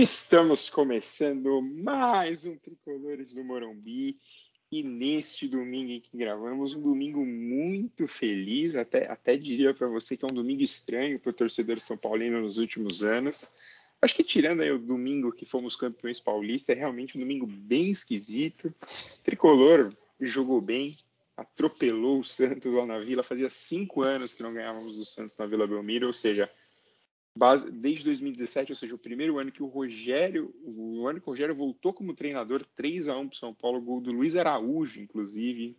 Estamos começando mais um Tricolores do Morumbi e neste domingo em que gravamos, um domingo muito feliz, até, até diria para você que é um domingo estranho para o torcedor São Paulino nos últimos anos. Acho que tirando aí o domingo que fomos campeões paulistas, é realmente um domingo bem esquisito. Tricolor jogou bem, atropelou o Santos lá na Vila. Fazia cinco anos que não ganhávamos do Santos na Vila Belmiro, ou seja, base, desde 2017, ou seja, o primeiro ano que o Rogério, o ano que o Rogério voltou como treinador, 3 a 1 para São Paulo, gol do Luiz Araújo, inclusive,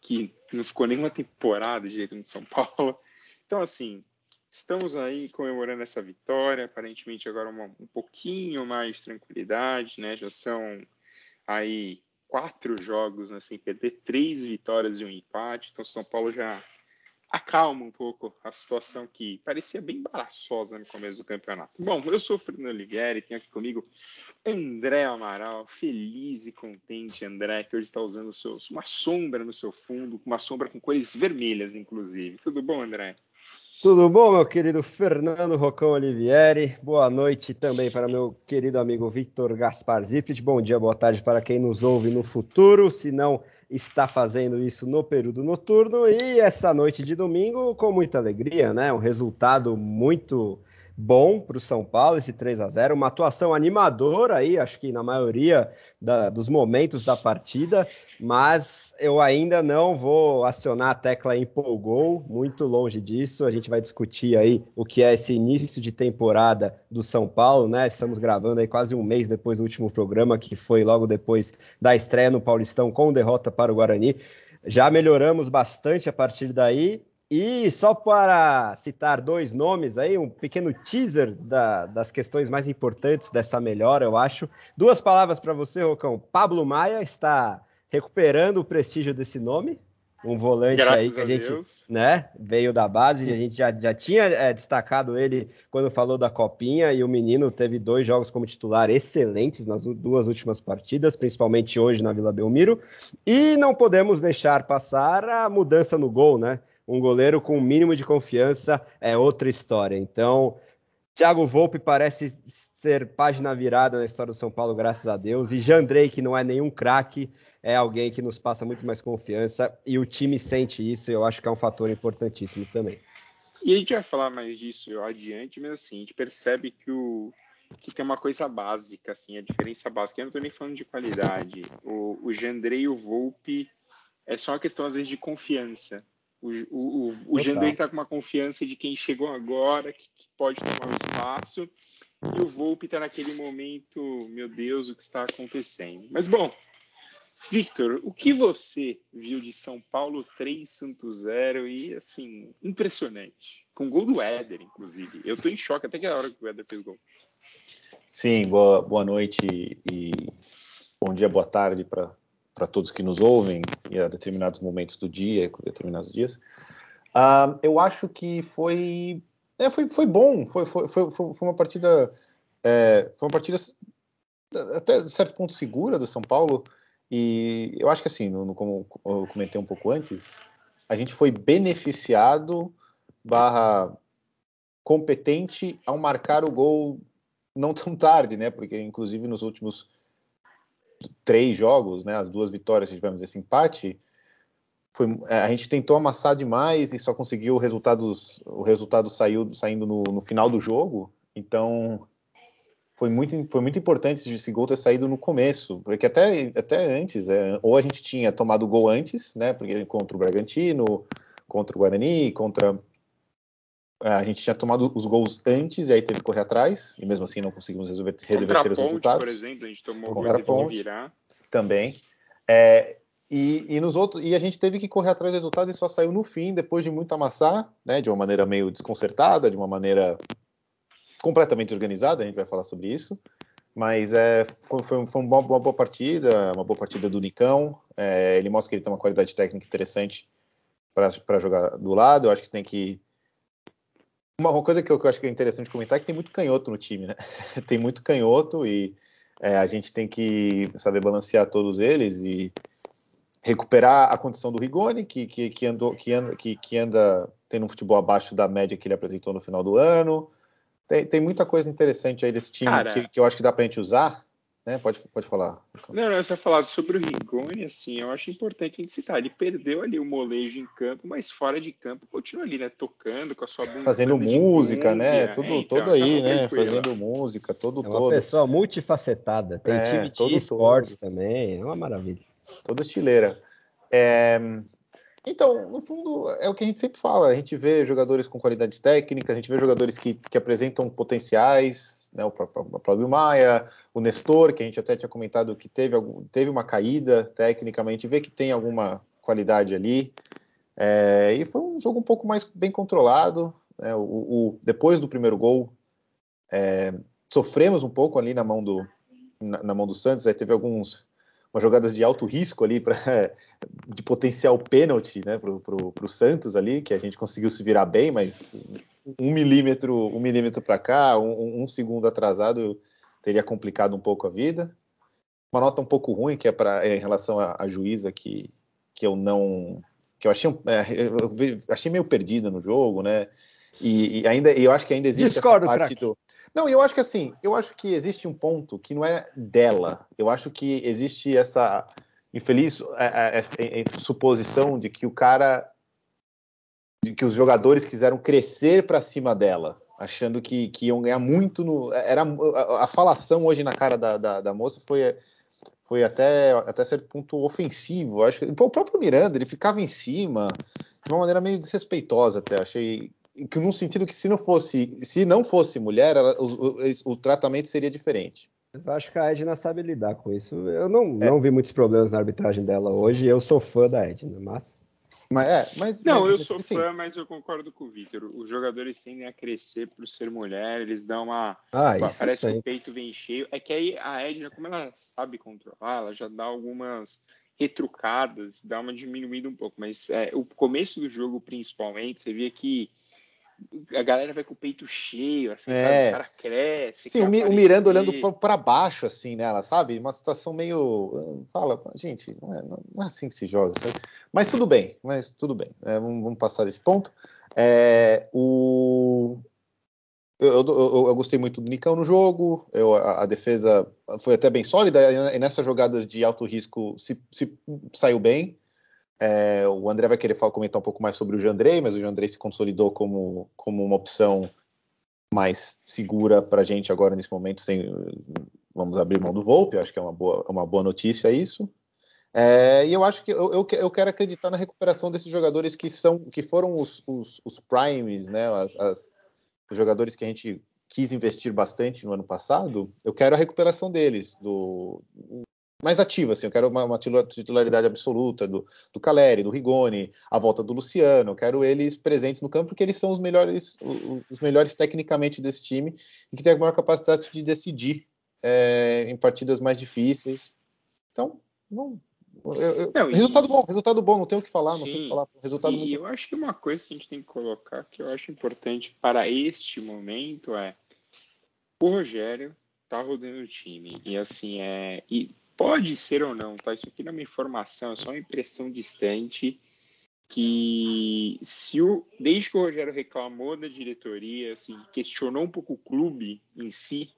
que não ficou nenhuma temporada de jeito no São Paulo. Então, assim, estamos aí comemorando essa vitória, aparentemente agora uma, um pouquinho mais de tranquilidade, né? Já são aí quatro jogos né, sem perder, três vitórias e um empate. Então, São Paulo já acalma um pouco a situação que parecia bem embaraçosa no começo do campeonato. Bom, eu sou o Fernando e tenho aqui comigo André Amaral, feliz e contente, André, que hoje está usando uma sombra no seu fundo, uma sombra com cores vermelhas, inclusive. Tudo bom, André? Tudo bom, meu querido Fernando Rocão Olivieri? Boa noite também para meu querido amigo Victor Gaspar Zifrit. Bom dia, boa tarde para quem nos ouve no futuro, se não está fazendo isso no período noturno. E essa noite de domingo, com muita alegria, né? Um resultado muito bom para o São Paulo, esse 3 a 0 Uma atuação animadora aí, acho que na maioria da, dos momentos da partida, mas eu ainda não vou acionar a tecla empolgou, muito longe disso. A gente vai discutir aí o que é esse início de temporada do São Paulo, né? Estamos gravando aí quase um mês depois do último programa, que foi logo depois da estreia no Paulistão com derrota para o Guarani. Já melhoramos bastante a partir daí. E só para citar dois nomes aí, um pequeno teaser da, das questões mais importantes dessa melhora, eu acho. Duas palavras para você, Rocão. Pablo Maia está recuperando o prestígio desse nome. Um volante Graças aí que a, a gente né, veio da base, a gente já, já tinha é, destacado ele quando falou da Copinha, e o menino teve dois jogos como titular excelentes nas duas últimas partidas, principalmente hoje na Vila Belmiro. E não podemos deixar passar a mudança no gol, né? Um goleiro com o um mínimo de confiança é outra história. Então, Thiago Volpe parece ser página virada na história do São Paulo, graças a Deus. E Jandrei, que não é nenhum craque, é alguém que nos passa muito mais confiança e o time sente isso, e eu acho que é um fator importantíssimo também. E a gente vai falar mais disso adiante, mas assim, a gente percebe que o que tem uma coisa básica, assim, a diferença básica. Eu não estou nem falando de qualidade. O, o e o Volpe é só uma questão, às vezes, de confiança. O, o, o, o Jandrei está com uma confiança de quem chegou agora, que, que pode tomar o espaço, e o Volpe está naquele momento, meu Deus, o que está acontecendo. Mas, bom, Victor, o que você viu de São Paulo 3 Santos 0 e assim, impressionante. Com gol do Éder, inclusive. Eu tô em choque até que a hora que o Éder fez gol. Sim, boa, boa noite e bom dia, boa tarde para todos que nos ouvem e a determinados momentos do dia, com determinados dias. Uh, eu acho que foi, é, foi, foi bom, foi, foi, foi, foi uma partida, é, foi uma partida até certo ponto segura do São Paulo. E eu acho que assim, no, no, como eu comentei um pouco antes, a gente foi beneficiado barra competente ao marcar o gol não tão tarde, né? Porque inclusive nos últimos três jogos, né, as duas vitórias que tivemos esse empate, foi, é, a gente tentou amassar demais e só conseguiu o resultado, o resultado saiu saindo no, no final do jogo. Então foi muito, foi muito importante esse gol ter saído no começo, porque até, até antes, é, ou a gente tinha tomado gol antes, né, porque contra o Bragantino, contra o Guarani, contra é, a gente tinha tomado os gols antes e aí teve que correr atrás, e mesmo assim não conseguimos resolver, reverter os resultados. por exemplo, a gente tomou contra a ponte, virar. Também. É, e, e, nos outros, e a gente teve que correr atrás do resultado e só saiu no fim, depois de muito amassar, né, de uma maneira meio desconcertada, de uma maneira completamente organizada, a gente vai falar sobre isso. Mas é, foi, foi, foi uma, boa, uma, boa, partida, uma boa partida do Nicão. É, ele mostra que ele tem uma qualidade técnica interessante para jogar do lado. Eu acho que tem que. Uma, coisa que eu, que eu, acho que é interessante comentar é que tem muito canhoto no time, né? tem muito canhoto e é, a gente tem que saber balancear todos eles e recuperar a condição do Rigoni, que, que, que, andou, que, anda, que, que anda tendo um futebol abaixo da média que ele apresentou no final do ano Tem, tem muita coisa interessante aí desse time Cara, que, que eu acho que dá pra gente usar. Né? Pode, pode falar. Não, não, só falar sobre o Rigoni, assim, eu acho importante a gente citar. Ele perdeu ali o molejo em campo, mas fora de campo continua ali, né? Tocando com a sua bunda. Fazendo música, né? Tudo, é, então, todo aí, né? Fazendo música, todo, é uma todo. pessoa multifacetada. Tem é, time de esportes também, é uma maravilha. Toda estileira. É, então, no fundo, é o que a gente sempre fala. A gente vê jogadores com qualidades técnicas, a gente vê jogadores que, que apresentam potenciais, né? O próprio Maia, o Nestor, que a gente até tinha comentado que teve, teve uma caída tecnicamente, vê que tem alguma qualidade ali. É, e foi um jogo um pouco mais bem controlado. Né? O, o, depois do primeiro gol, é, sofremos um pouco ali na mão do, na, na mão do Santos. Aí teve alguns umas jogadas de alto risco ali para de potencial pênalti né, para o Santos ali, que a gente conseguiu se virar bem, mas um milímetro, um milímetro para cá, um, um, segundo atrasado teria complicado um pouco a vida. Uma nota um pouco ruim que é para é, em relação à, juíza que, que eu não que eu achei, é, eu achei meio perdida no jogo, né? E, e ainda eu acho que ainda existe Discordo, essa parte do não, eu acho que assim, eu acho que existe um ponto que não é dela. Eu acho que existe essa infeliz é, é, é, é, suposição de que o cara, de que os jogadores quiseram crescer para cima dela, achando que, que, iam ganhar muito no. Era a, a falação hoje na cara da, da, da moça foi foi até, até certo ponto ofensivo. Acho que o próprio Miranda ele ficava em cima de uma maneira meio desrespeitosa até. Achei que num sentido que se não fosse, se não fosse mulher, ela, o, o, o, tratamento seria diferente. Mas eu acho que a Edna sabe lidar com isso. Eu não, é. não vi muitos problemas na arbitragem dela hoje. Eu sou fã da Edna, mas. Mas é, mas. Não, mas, eu sou assim, fã, mas eu concordo com o Victor. Os jogadores tendem a crescer por ser mulher, eles dão uma. Ah, isso Parece que o peito vem cheio. É que aí a Edna, como ela sabe controlar, ela já dá algumas retrucadas, dá uma diminuída um pouco. Mas é, o começo do jogo, principalmente, você via que a galera vai com o peito cheio, assim, é. sabe? O cara cresce. Sim, o, o Miranda olhando para baixo, assim, nela, sabe? Uma situação meio. Fala, gente, não é, não é, assim que se joga, sabe? Mas tudo bem, mas tudo bem. É, vamos, vamos, passar desse ponto. É, o. Eu, eu, eu, gostei muito do Nicão no jogo, eu, a, a, defesa foi até bem sólida, e nessas jogadas de alto risco se, se saiu bem. É, o André vai querer falar, comentar um pouco mais sobre o Jandrei, mas o Jandrei se consolidou como, como uma opção mais segura para a gente agora nesse momento, sem vamos abrir mão do Volpe, acho que é uma boa, uma boa notícia isso. É, e eu acho que eu, eu, eu, quero acreditar na recuperação desses jogadores que são que foram os, os, os primes, né, as, as, os jogadores que a gente quis investir bastante no ano passado. Eu quero a recuperação deles, do, mais ativa, assim, eu quero uma, uma titularidade absoluta do, do Caleri, do Rigoni, a volta do Luciano, eu quero eles presentes no campo porque eles são os melhores, os melhores tecnicamente desse time e que tem a maior capacidade de decidir é, em partidas mais difíceis. Então, não, eu, eu, não, resultado bom, resultado bom, não tenho o que falar, sim, não tenho o que falar. Resultado e muito... eu acho que uma coisa que a gente tem que colocar, que eu acho importante para este momento é o Rogério tá rodando o time. E assim, é. E pode ser ou não, tá? Isso aqui não é uma informação, é só uma impressão distante. Que se o. Desde que o Rogério reclamou da diretoria, assim, questionou um pouco o clube em si,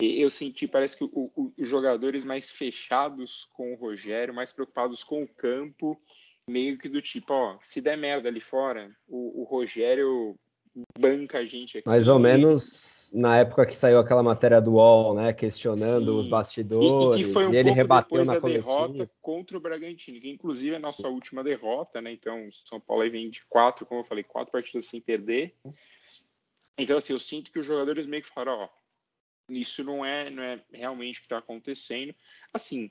eu senti, parece que o, o, os jogadores mais fechados com o Rogério, mais preocupados com o campo, meio que do tipo, ó, se der merda ali fora, o, o Rogério banca a gente aqui. Mais ou menos na época que saiu aquela matéria do UOL, né, questionando Sim. os bastidores, e, e que foi um e ele rebateu na derrota contra o Bragantino, que inclusive é a nossa última derrota, né? Então, São Paulo aí vem de quatro, como eu falei, quatro partidas sem perder. Então, assim, eu sinto que os jogadores meio que falaram, ó, isso não é, não é realmente o que está acontecendo. Assim,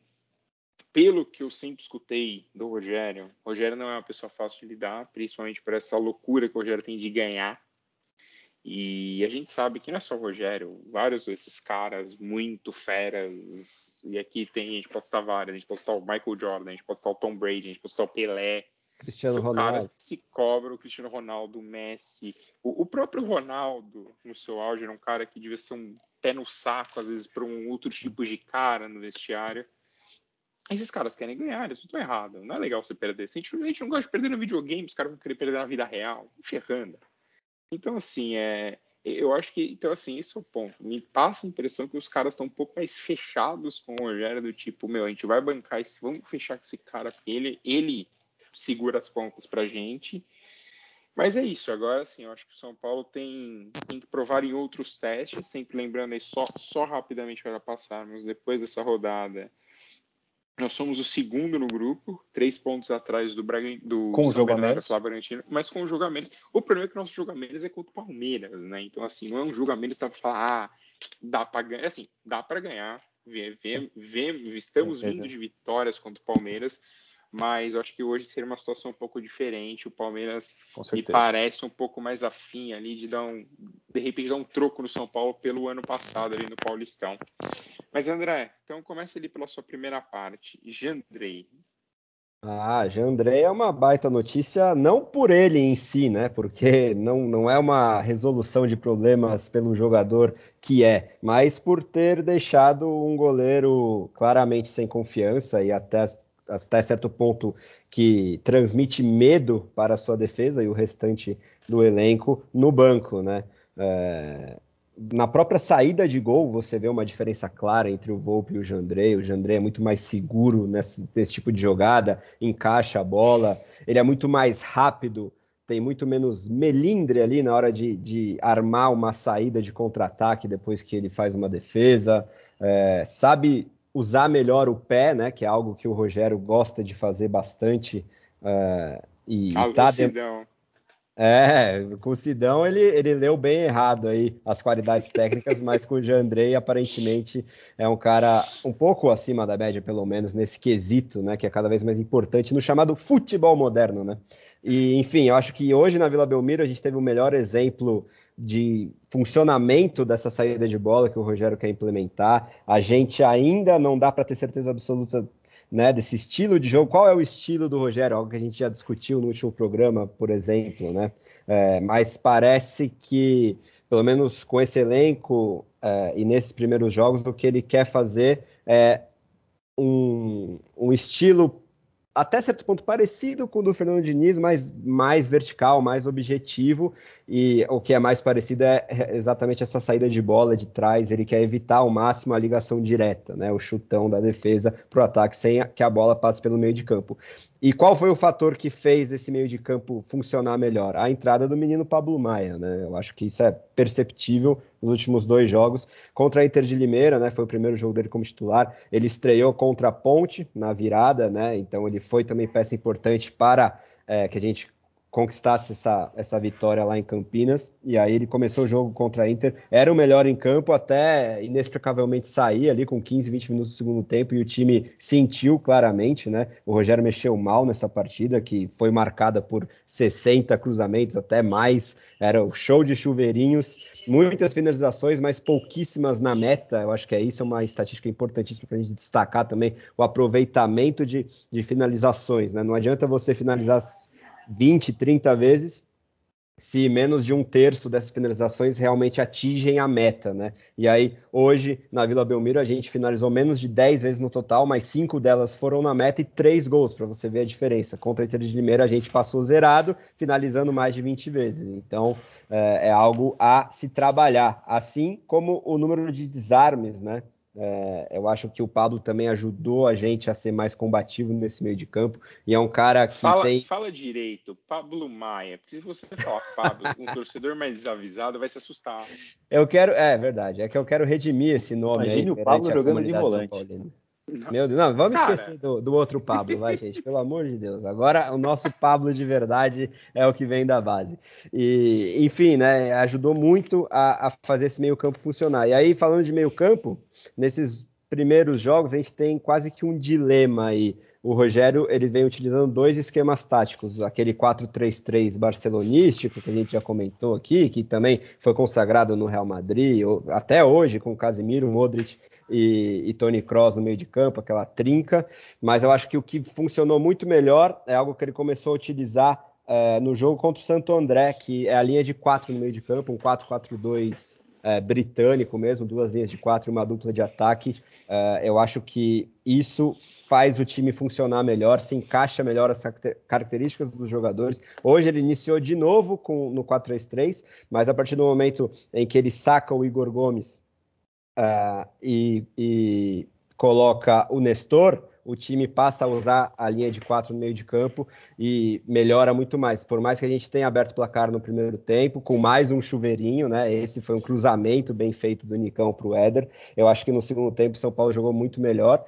pelo que eu sempre escutei do Rogério, o Rogério não é uma pessoa fácil de lidar, principalmente por essa loucura que o Rogério tem de ganhar e a gente sabe que não é só o Rogério, vários desses caras muito feras, e aqui tem, a gente pode citar vários, a gente pode citar o Michael Jordan, a gente pode citar o Tom Brady, a gente pode citar o Pelé, Cristiano São Ronaldo. caras se cobram, o Cristiano Ronaldo, o Messi, o, o, próprio Ronaldo, no seu auge, era um cara que devia ser um pé no saco, às vezes, para um outro tipo de cara no vestiário. Esses caras querem ganhar, isso é errado, não é legal você perder. Se a, gente, a gente não gosta de perder no videogame, os caras vão querer perder na vida real, ferrando. Então, assim, é, Eu acho que, então, assim, esse é o ponto. Me passa a impressão que os caras estão um pouco mais fechados com o Rogério, do tipo, meu, a gente vai bancar esse, vamos fechar com esse cara, ele, ele segura as pontas pra gente. Mas é isso, agora sim, eu acho que o São Paulo tem, tem que provar em outros testes, sempre lembrando aí, só, só rapidamente para passarmos, depois dessa rodada, nós somos o segundo no grupo, três pontos atrás do Braga, do com São Bernardo mas com o menos. O problema é que o nosso menos é contra o Palmeiras, né? Então, assim, não é um jogo a menos para falar, ah, dá para ganhar. Assim, dá para ganhar. Vê, vê, vê, estamos vindo de vitórias contra o Palmeiras, mas eu acho que hoje seria uma situação um pouco diferente. O Palmeiras me parece um pouco mais afim ali de dar um, de repente dar um troco no São Paulo pelo ano passado ali no Paulistão. Mas André, então começa ali pela sua primeira parte. Jandrei. Ah, Jandrei é uma baita notícia, não por ele em si, né? Porque não, não é uma resolução de problemas pelo jogador que é, mas por ter deixado um goleiro claramente sem confiança e até até certo ponto que transmite medo para a sua defesa e o restante do elenco no banco, né? É, na própria saída de gol, você vê uma diferença clara entre o Volpe e o Jandrei. O Jandrei é muito mais seguro nesse, nesse tipo de jogada, encaixa a bola, ele é muito mais rápido, tem muito menos melindre ali na hora de, de armar uma saída de contra-ataque depois que ele faz uma defesa, é, sabe usar melhor o pé, né? Que é algo que o Rogério gosta de fazer bastante. Uh, e ah, tá Sidão. É, com o Sidão ele, ele leu bem errado aí as qualidades técnicas, mas com o Jandrei aparentemente é um cara um pouco acima da média, pelo menos, nesse quesito, né? Que é cada vez mais importante no chamado futebol moderno, né? E, enfim, eu acho que hoje na Vila Belmiro a gente teve o melhor exemplo de funcionamento dessa saída de bola que o Rogério quer implementar. A gente ainda não dá para ter certeza absoluta né, desse estilo de jogo. Qual é o estilo do Rogério? Algo que a gente já discutiu no último programa, por exemplo, né? É, mas parece que, pelo menos com esse elenco é, e nesses primeiros jogos, o que ele quer fazer é um, um estilo até certo ponto parecido com o do Fernando Diniz, mas mais vertical, mais objetivo, e o que é mais parecido é exatamente essa saída de bola de trás, ele quer evitar ao máximo a ligação direta, né, o chutão da defesa para o ataque sem que a bola passe pelo meio de campo. E qual foi o fator que fez esse meio de campo funcionar melhor? A entrada do menino Pablo Maia, né? Eu acho que isso é perceptível nos últimos dois jogos. Contra a Inter de Limeira, né? Foi o primeiro jogo dele como titular. Ele estreou contra a Ponte na virada, né? Então ele foi também peça importante para é, que a gente conquistasse essa, essa vitória lá em Campinas. E aí ele começou o jogo contra a Inter, era o melhor em campo, até inexplicavelmente sair ali com 15, 20 minutos do segundo tempo e o time sentiu claramente, né? O Rogério mexeu mal nessa partida, que foi marcada por 60 cruzamentos, até mais. Era o show de chuveirinhos. Muitas finalizações, mas pouquíssimas na meta. Eu acho que é isso, é uma estatística importantíssima para a gente destacar também o aproveitamento de, de finalizações. Né? Não adianta você finalizar 20, 30 vezes, se menos de um terço dessas finalizações realmente atingem a meta, né? E aí, hoje, na Vila Belmiro, a gente finalizou menos de 10 vezes no total, mas cinco delas foram na meta e três gols, para você ver a diferença. Contra a Inter de Limeira, a gente passou zerado, finalizando mais de 20 vezes. Então, é, é algo a se trabalhar. Assim como o número de desarmes, né? É, eu acho que o Pablo também ajudou a gente a ser mais combativo nesse meio de campo. E é um cara que fala, tem. Fala direito, Pablo Maia. Porque se você falar Pablo, um torcedor mais desavisado vai se assustar. Eu quero. É verdade, é que eu quero redimir esse nome Imagine aí. o Pablo jogando de volante. Meu Deus, não, vamos cara... esquecer do, do, outro Pablo, vai, gente, pelo amor de Deus. Agora o nosso Pablo de verdade é o que vem da base. E, enfim, né, ajudou muito a, a fazer esse meio-campo funcionar. E aí, falando de meio-campo, nesses primeiros jogos a gente tem quase que um dilema aí. O Rogério ele vem utilizando dois esquemas táticos, aquele 4-3-3 barcelonístico que a gente já comentou aqui, que também foi consagrado no Real Madrid, até hoje com Casemiro, Modric e, e Tony Kroos no meio de campo, aquela trinca. Mas eu acho que o que funcionou muito melhor é algo que ele começou a utilizar é, no jogo contra o Santo André, que é a linha de quatro no meio de campo, um 4-4-2 é, britânico mesmo, duas linhas de quatro e uma dupla de ataque. É, eu acho que isso faz o time funcionar melhor, se encaixa melhor as características dos jogadores. Hoje ele iniciou de novo com, no 4-3-3, mas a partir do momento em que ele saca o Igor Gomes uh, e, e coloca o Nestor, o time passa a usar a linha de quatro no meio de campo e melhora muito mais. Por mais que a gente tenha aberto o placar no primeiro tempo, com mais um chuveirinho, né? Esse foi um cruzamento bem feito do Nicão para o Éder. Eu acho que no segundo tempo o São Paulo jogou muito melhor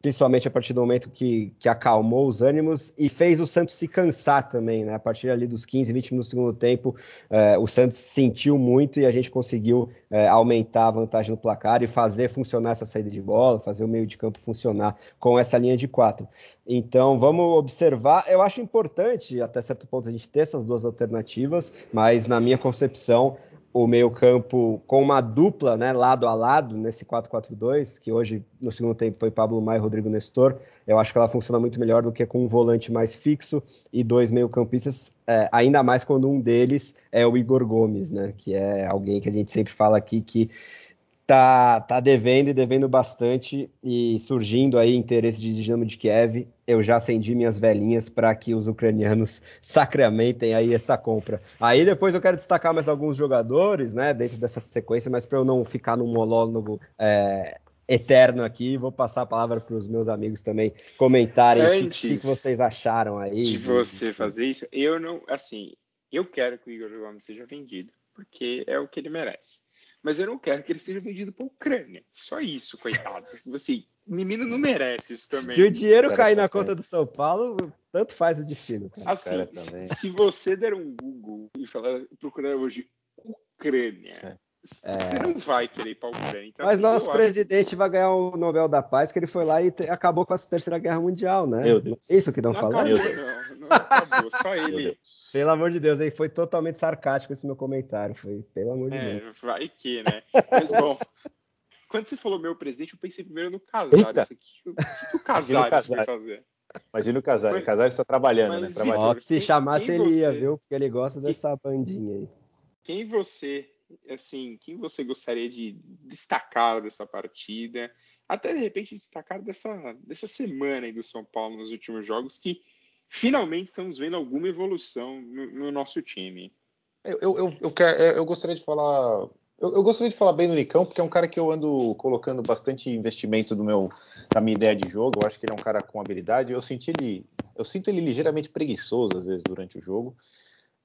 principalmente a partir do momento que, que acalmou os ânimos e fez o Santos se cansar também, né? A partir ali dos 15, 20 minutos do segundo tempo, eh, o Santos sentiu muito e a gente conseguiu eh, aumentar a vantagem no placar e fazer funcionar essa saída de bola, fazer o meio de campo funcionar com essa linha de quatro. Então vamos observar. Eu acho importante, até certo ponto, a gente ter essas duas alternativas, mas na minha concepção, o meio-campo com uma dupla, né, lado a lado, nesse 4-4-2, que hoje no segundo tempo foi Pablo Maia e Rodrigo Nestor. Eu acho que ela funciona muito melhor do que com um volante mais fixo e dois meio-campistas, é, ainda mais quando um deles é o Igor Gomes, né, que é alguém que a gente sempre fala aqui que tá, tá devendo e devendo bastante e surgindo aí interesse de Dinamo de Kiev. Eu já acendi minhas velhinhas para que os ucranianos sacramentem aí essa compra. Aí depois eu quero destacar mais alguns jogadores, né, dentro dessa sequência, mas para eu não ficar num monólogo é, eterno aqui, vou passar a palavra para os meus amigos também comentarem o que, que, vocês acharam aí. De você fazer isso, eu não, assim, eu quero que o Igor Gomes seja vendido, porque é o que ele merece mas eu não quero que ele seja vendido para a Ucrânia. Só isso, coitado. Assim, o menino não merece isso também. Se o dinheiro cair na conta do São Paulo, tanto faz o destino. Cara. Assim, se você der um Google e falar, procurar hoje Ucrânia. É... Você não vai querer ir para a Ucrânia. Então, Mas assim, nosso presidente acho... vai ganhar o Nobel da Paz, que ele foi lá e te... acabou com a Terceira Guerra Mundial, né? Isso que estão não falando? Acabou, não, não acabou, só ele. Pelo amor de Deus, aí foi totalmente sarcástico esse meu comentário. Foi, pelo amor de é, Deus. Vai que, né? Mas bom. quando você falou meu presidente, eu pensei primeiro no Casares. O que, o que o Casares vai fazer? Imagina o Casares. O Casares está trabalhando, Mas, né? Trabalhando. se chamasse, ele ia, viu? Porque ele gosta dessa bandinha aí. Quem você assim, quem você gostaria de destacar dessa partida? Até de repente destacar dessa, dessa semana aí do São Paulo nos últimos jogos, que finalmente estamos vendo alguma evolução no, no nosso time. Eu, eu, eu, eu, quero, eu gostaria de falar. Eu, gostaria de falar bem do Nicão, porque é um cara que eu ando colocando bastante investimento no meu, na minha ideia de jogo. Eu acho que ele é um cara com habilidade. Eu senti ele, eu sinto ele ligeiramente preguiçoso às vezes durante o jogo.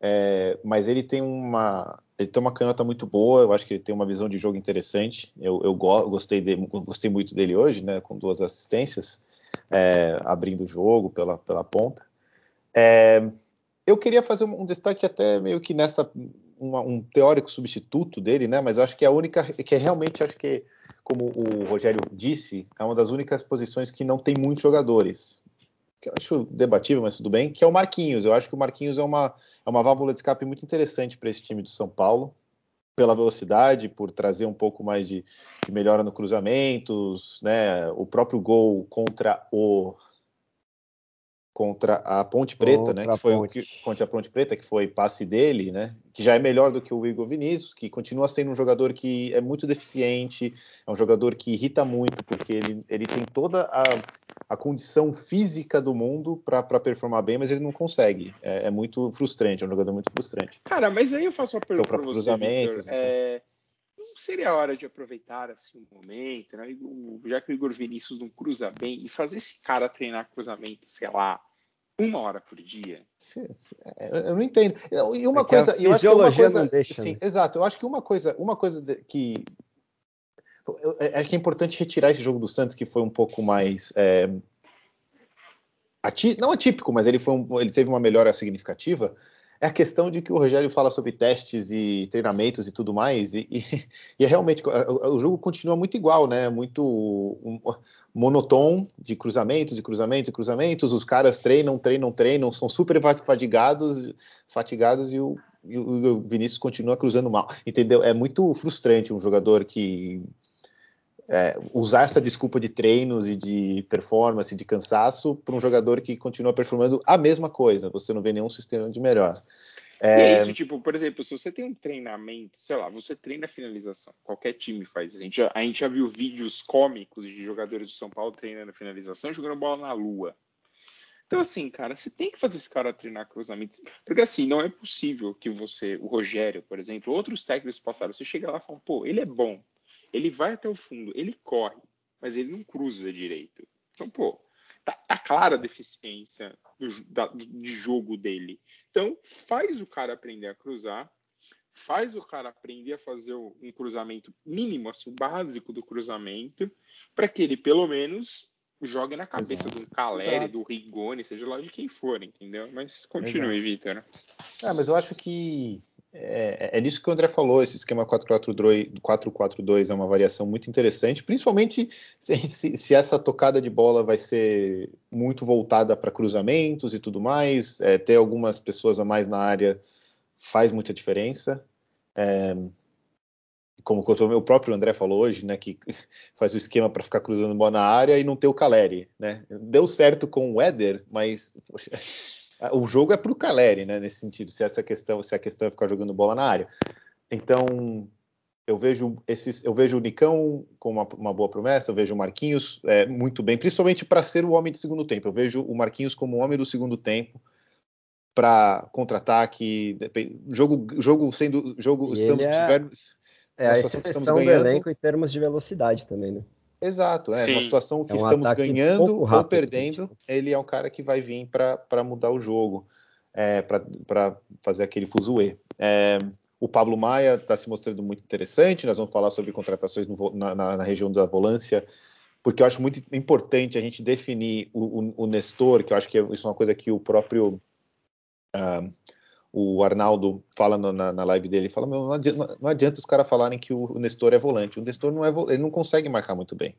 É, mas ele tem uma ele tem uma canhota muito boa, eu acho que ele tem uma visão de jogo interessante. Eu, eu gostei, de, gostei muito dele hoje, né, com duas assistências, é, abrindo o jogo pela, pela ponta. É, eu queria fazer um, um, destaque até meio que nessa uma, um teórico substituto dele, né, mas eu acho que é a única que é realmente acho que como o Rogério disse, é uma das únicas posições que não tem muitos jogadores que eu acho debatível, mas tudo bem, que é o Marquinhos. Eu acho que o Marquinhos é uma, é uma válvula de escape muito interessante para esse time do São Paulo, pela velocidade, por trazer um pouco mais de, de melhora no cruzamentos, né? O próprio gol contra o contra a Ponte Preta, né? Que foi Ponte. contra a Ponte Preta, que foi passe dele, né? Que já é melhor do que o Igor Vinícius, que continua sendo um jogador que é muito deficiente, é um jogador que irrita muito, porque ele, ele tem toda a, a condição física do mundo para performar bem, mas ele não consegue. É, é, muito frustrante, é um jogador muito frustrante. Cara, mas aí eu faço uma pergunta então, para você, Victor. É, não seria a hora de aproveitar assim um momento, né? já que o Igor Vinícius não cruza bem, e fazer esse cara treinar cruzamento, sei lá, uma hora por dia? Eu não entendo. E uma é coisa, eu acho que uma coisa, não deixa, sim, né? exato. Eu acho que uma coisa, uma coisa que é, é que é importante retirar esse jogo do Santos que foi um pouco mais é, ati, não atípico, mas ele foi um, ele teve uma melhora significativa é a questão de que o Rogério fala sobre testes e treinamentos e tudo mais, e, e, e é realmente o, o, jogo continua muito igual, né? Muito um, monotom de cruzamentos e cruzamentos e cruzamentos. Os caras treinam, treinam, treinam, são super fatigados, fatigados e o, e o Vinícius continua cruzando mal. Entendeu? É muito frustrante um jogador que é, usar essa desculpa de treinos e de performance, de cansaço, para um jogador que continua performando a mesma coisa, você não vê nenhum sistema de melhor. É... E é isso, tipo, por exemplo, se você tem um treinamento, sei lá, você treina finalização, qualquer time faz. A gente já, a gente já viu vídeos cômicos de jogadores de São Paulo treinando finalização jogando bola na lua. Então, assim, cara, você tem que fazer esse cara treinar cruzamentos. Porque, assim, não é possível que você, o Rogério, por exemplo, outros técnicos passaram, você chega lá e fala, pô, ele é bom, ele vai até o fundo, ele corre, mas ele não cruza direito. Então, pô, tá, tá clara a deficiência do, da, de jogo dele. Então, faz o cara aprender a cruzar, faz o cara aprender a fazer um cruzamento mínimo, assim, básico do cruzamento, para que ele, pelo menos, jogue na cabeça Exato. do Caleri, do Rigoni, seja lá de quem for, entendeu? Mas continue, Vitor. Ah, mas eu acho que é, é nisso que o André falou, esse esquema 4-4-2 é uma variação muito interessante, principalmente se, se, se, essa tocada de bola vai ser muito voltada para cruzamentos e tudo mais, é, ter algumas pessoas a mais na área faz muita diferença. É, como o próprio André falou hoje, né, que faz o esquema para ficar cruzando bola na área e não ter o Caleri, né? Deu certo com o Éder, mas poxa, o jogo é para o Caleri, né, nesse sentido, se essa questão, se a questão é ficar jogando bola na área. Então, eu vejo esses, eu vejo o Nicão com uma, uma boa promessa, eu vejo o Marquinhos é, muito bem, principalmente para ser o homem do segundo tempo. Eu vejo o Marquinhos como o homem do segundo tempo para contra-ataque, jogo, jogo sendo, jogo, estamos, é... tivermos é a exceção do elenco em termos de velocidade também, né? Exato, é Sim. uma situação que é um estamos ganhando um ou perdendo, ele é um cara que vai vir para mudar o jogo, é, para fazer aquele fuzuê. É, o Pablo Maia está se mostrando muito interessante, nós vamos falar sobre contratações no, na, na, região da volância, porque eu acho muito importante a gente definir o, o, o Nestor, que eu acho que isso é uma coisa que o próprio uh, o Arnaldo fala na, na live dele, fala, não adianta, não adianta os caras falarem que o, Nestor é volante. O Nestor não é ele não consegue marcar muito bem.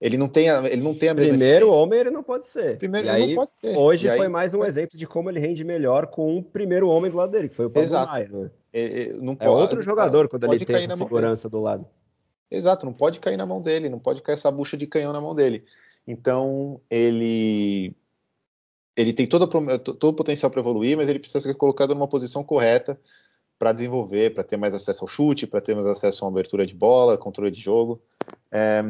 Ele não tem a, ele não tem a Primeiro homem ele não pode ser. Primeiro e ele aí, não pode ser. Hoje e foi aí, mais um exemplo de como ele rende melhor com o primeiro homem do lado dele, que foi o Pablo Exato. Maia. Né? É, é, não é outro jogador quando ele tem essa segurança do lado. Exato, não pode cair na mão dele, não pode cair essa bucha de canhão na mão dele. Então, ele ele tem todo, todo o potencial para evoluir, mas ele precisa ser colocado numa posição correta para desenvolver, para ter mais acesso ao chute, para ter mais acesso a uma abertura de bola, controle de jogo. É,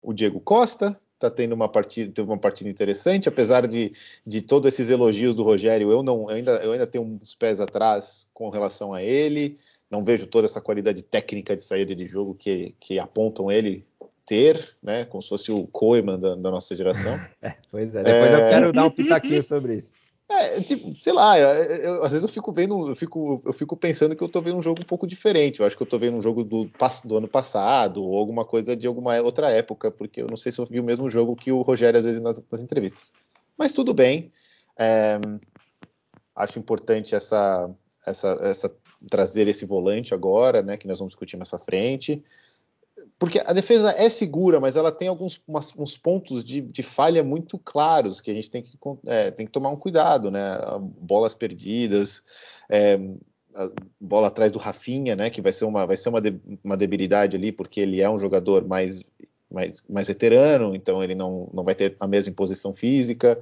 o Diego Costa está tendo uma partida, teve uma partida interessante, apesar de, de todos esses elogios do Rogério, eu não, eu ainda, eu ainda tenho uns pés atrás com relação a ele. Não vejo toda essa qualidade técnica de saída de jogo que, que apontam ele ter, né? Como se fosse o Koeman da, da nossa geração. É, pois é, depois é... eu quero dar um pitaquinho sobre isso. É, tipo, sei lá, eu, eu, às vezes eu fico vendo, eu fico, eu fico pensando que eu tô vendo um jogo um pouco diferente. Eu acho que eu tô vendo um jogo do, do ano passado, ou alguma coisa de alguma outra época, porque eu não sei se eu vi o mesmo jogo que o Rogério às vezes nas, nas entrevistas. Mas tudo bem. É, acho importante essa, essa, essa trazer esse volante agora, né? Que nós vamos discutir mais para frente porque a defesa é segura, mas ela tem alguns umas, uns pontos de, de, falha muito claros que a gente tem que, é, tem que tomar um cuidado, né? Bolas perdidas, é, bola atrás do Rafinha, né? Que vai ser uma, vai ser uma, de, uma debilidade ali, porque ele é um jogador mais, mais, mais veterano, então ele não, não vai ter a mesma imposição física.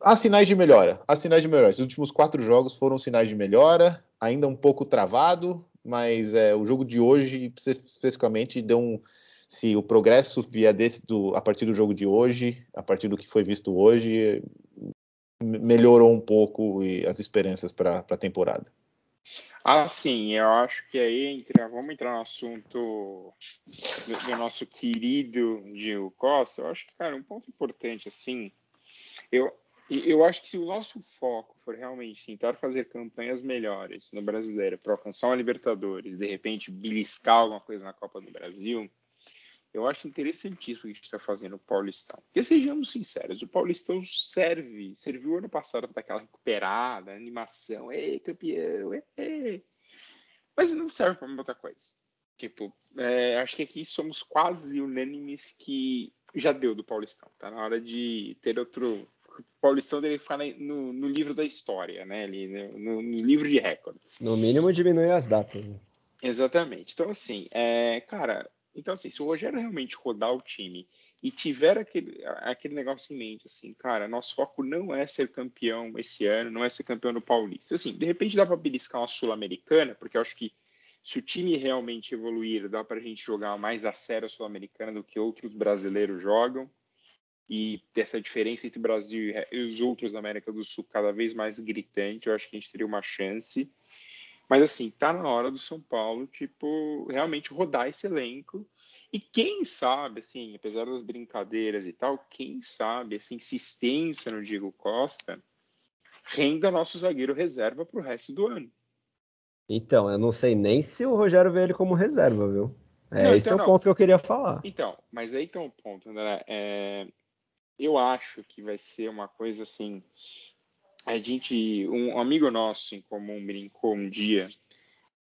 Há sinais de melhora, há sinais de melhora. Os últimos quatro jogos foram sinais de melhora, ainda um pouco travado, mas é, o jogo de hoje, especificamente, deu um. Se o progresso vier desse, do, a partir do jogo de hoje, a partir do que foi visto hoje, melhorou um pouco as esperanças para a temporada. Ah, sim, eu acho que aí entra, vamos entrar no assunto do, do nosso querido Gil Costa. Eu acho que, cara, um ponto importante, assim, eu, eu acho que se o nosso foco for realmente tentar fazer campanhas melhores no brasileiro para alcançar uma Libertadores, de repente beliscar alguma coisa na Copa do Brasil, eu acho interessantíssimo o que a gente está fazendo o Paulistão. Porque sejamos sinceros, o Paulistão serve, serviu ano passado para aquela recuperada, animação, ei, campeão, ei. Mas não serve para muita coisa. Tipo, é, acho que aqui somos quase unânimes que já deu do Paulistão. Tá na hora de ter outro Paulistão dele ficar no, no, livro da história, né? Ali, no, no, livro de recordes. No mínimo diminui as datas. Né? Exatamente. Então, assim, é, cara, então assim, se o Rogério realmente rodar o time e tiver aquele, aquele negócio em mente, assim, cara, nosso foco não é ser campeão esse ano, não é ser campeão no Paulista. Assim, de repente dá para beliscar uma Sul-Americana, porque eu acho que se o time realmente evoluir, dá para a gente jogar mais a sério a Sul-Americana do que outros brasileiros jogam. E essa diferença entre o Brasil e os outros da América do Sul cada vez mais gritante, eu acho que a gente teria uma chance. Mas assim, tá na hora do São Paulo, tipo, realmente rodar esse elenco e quem sabe, assim, apesar das brincadeiras e tal, quem sabe essa insistência no Diego Costa renda nosso zagueiro reserva para o resto do ano. Então, eu não sei nem se o Rogério vê ele como reserva, viu? É, não, esse então, é o não. ponto que eu queria falar. Então, mas aí tem um ponto, André. É, eu acho que vai ser uma coisa assim. A gente, um amigo nosso em comum brincou um dia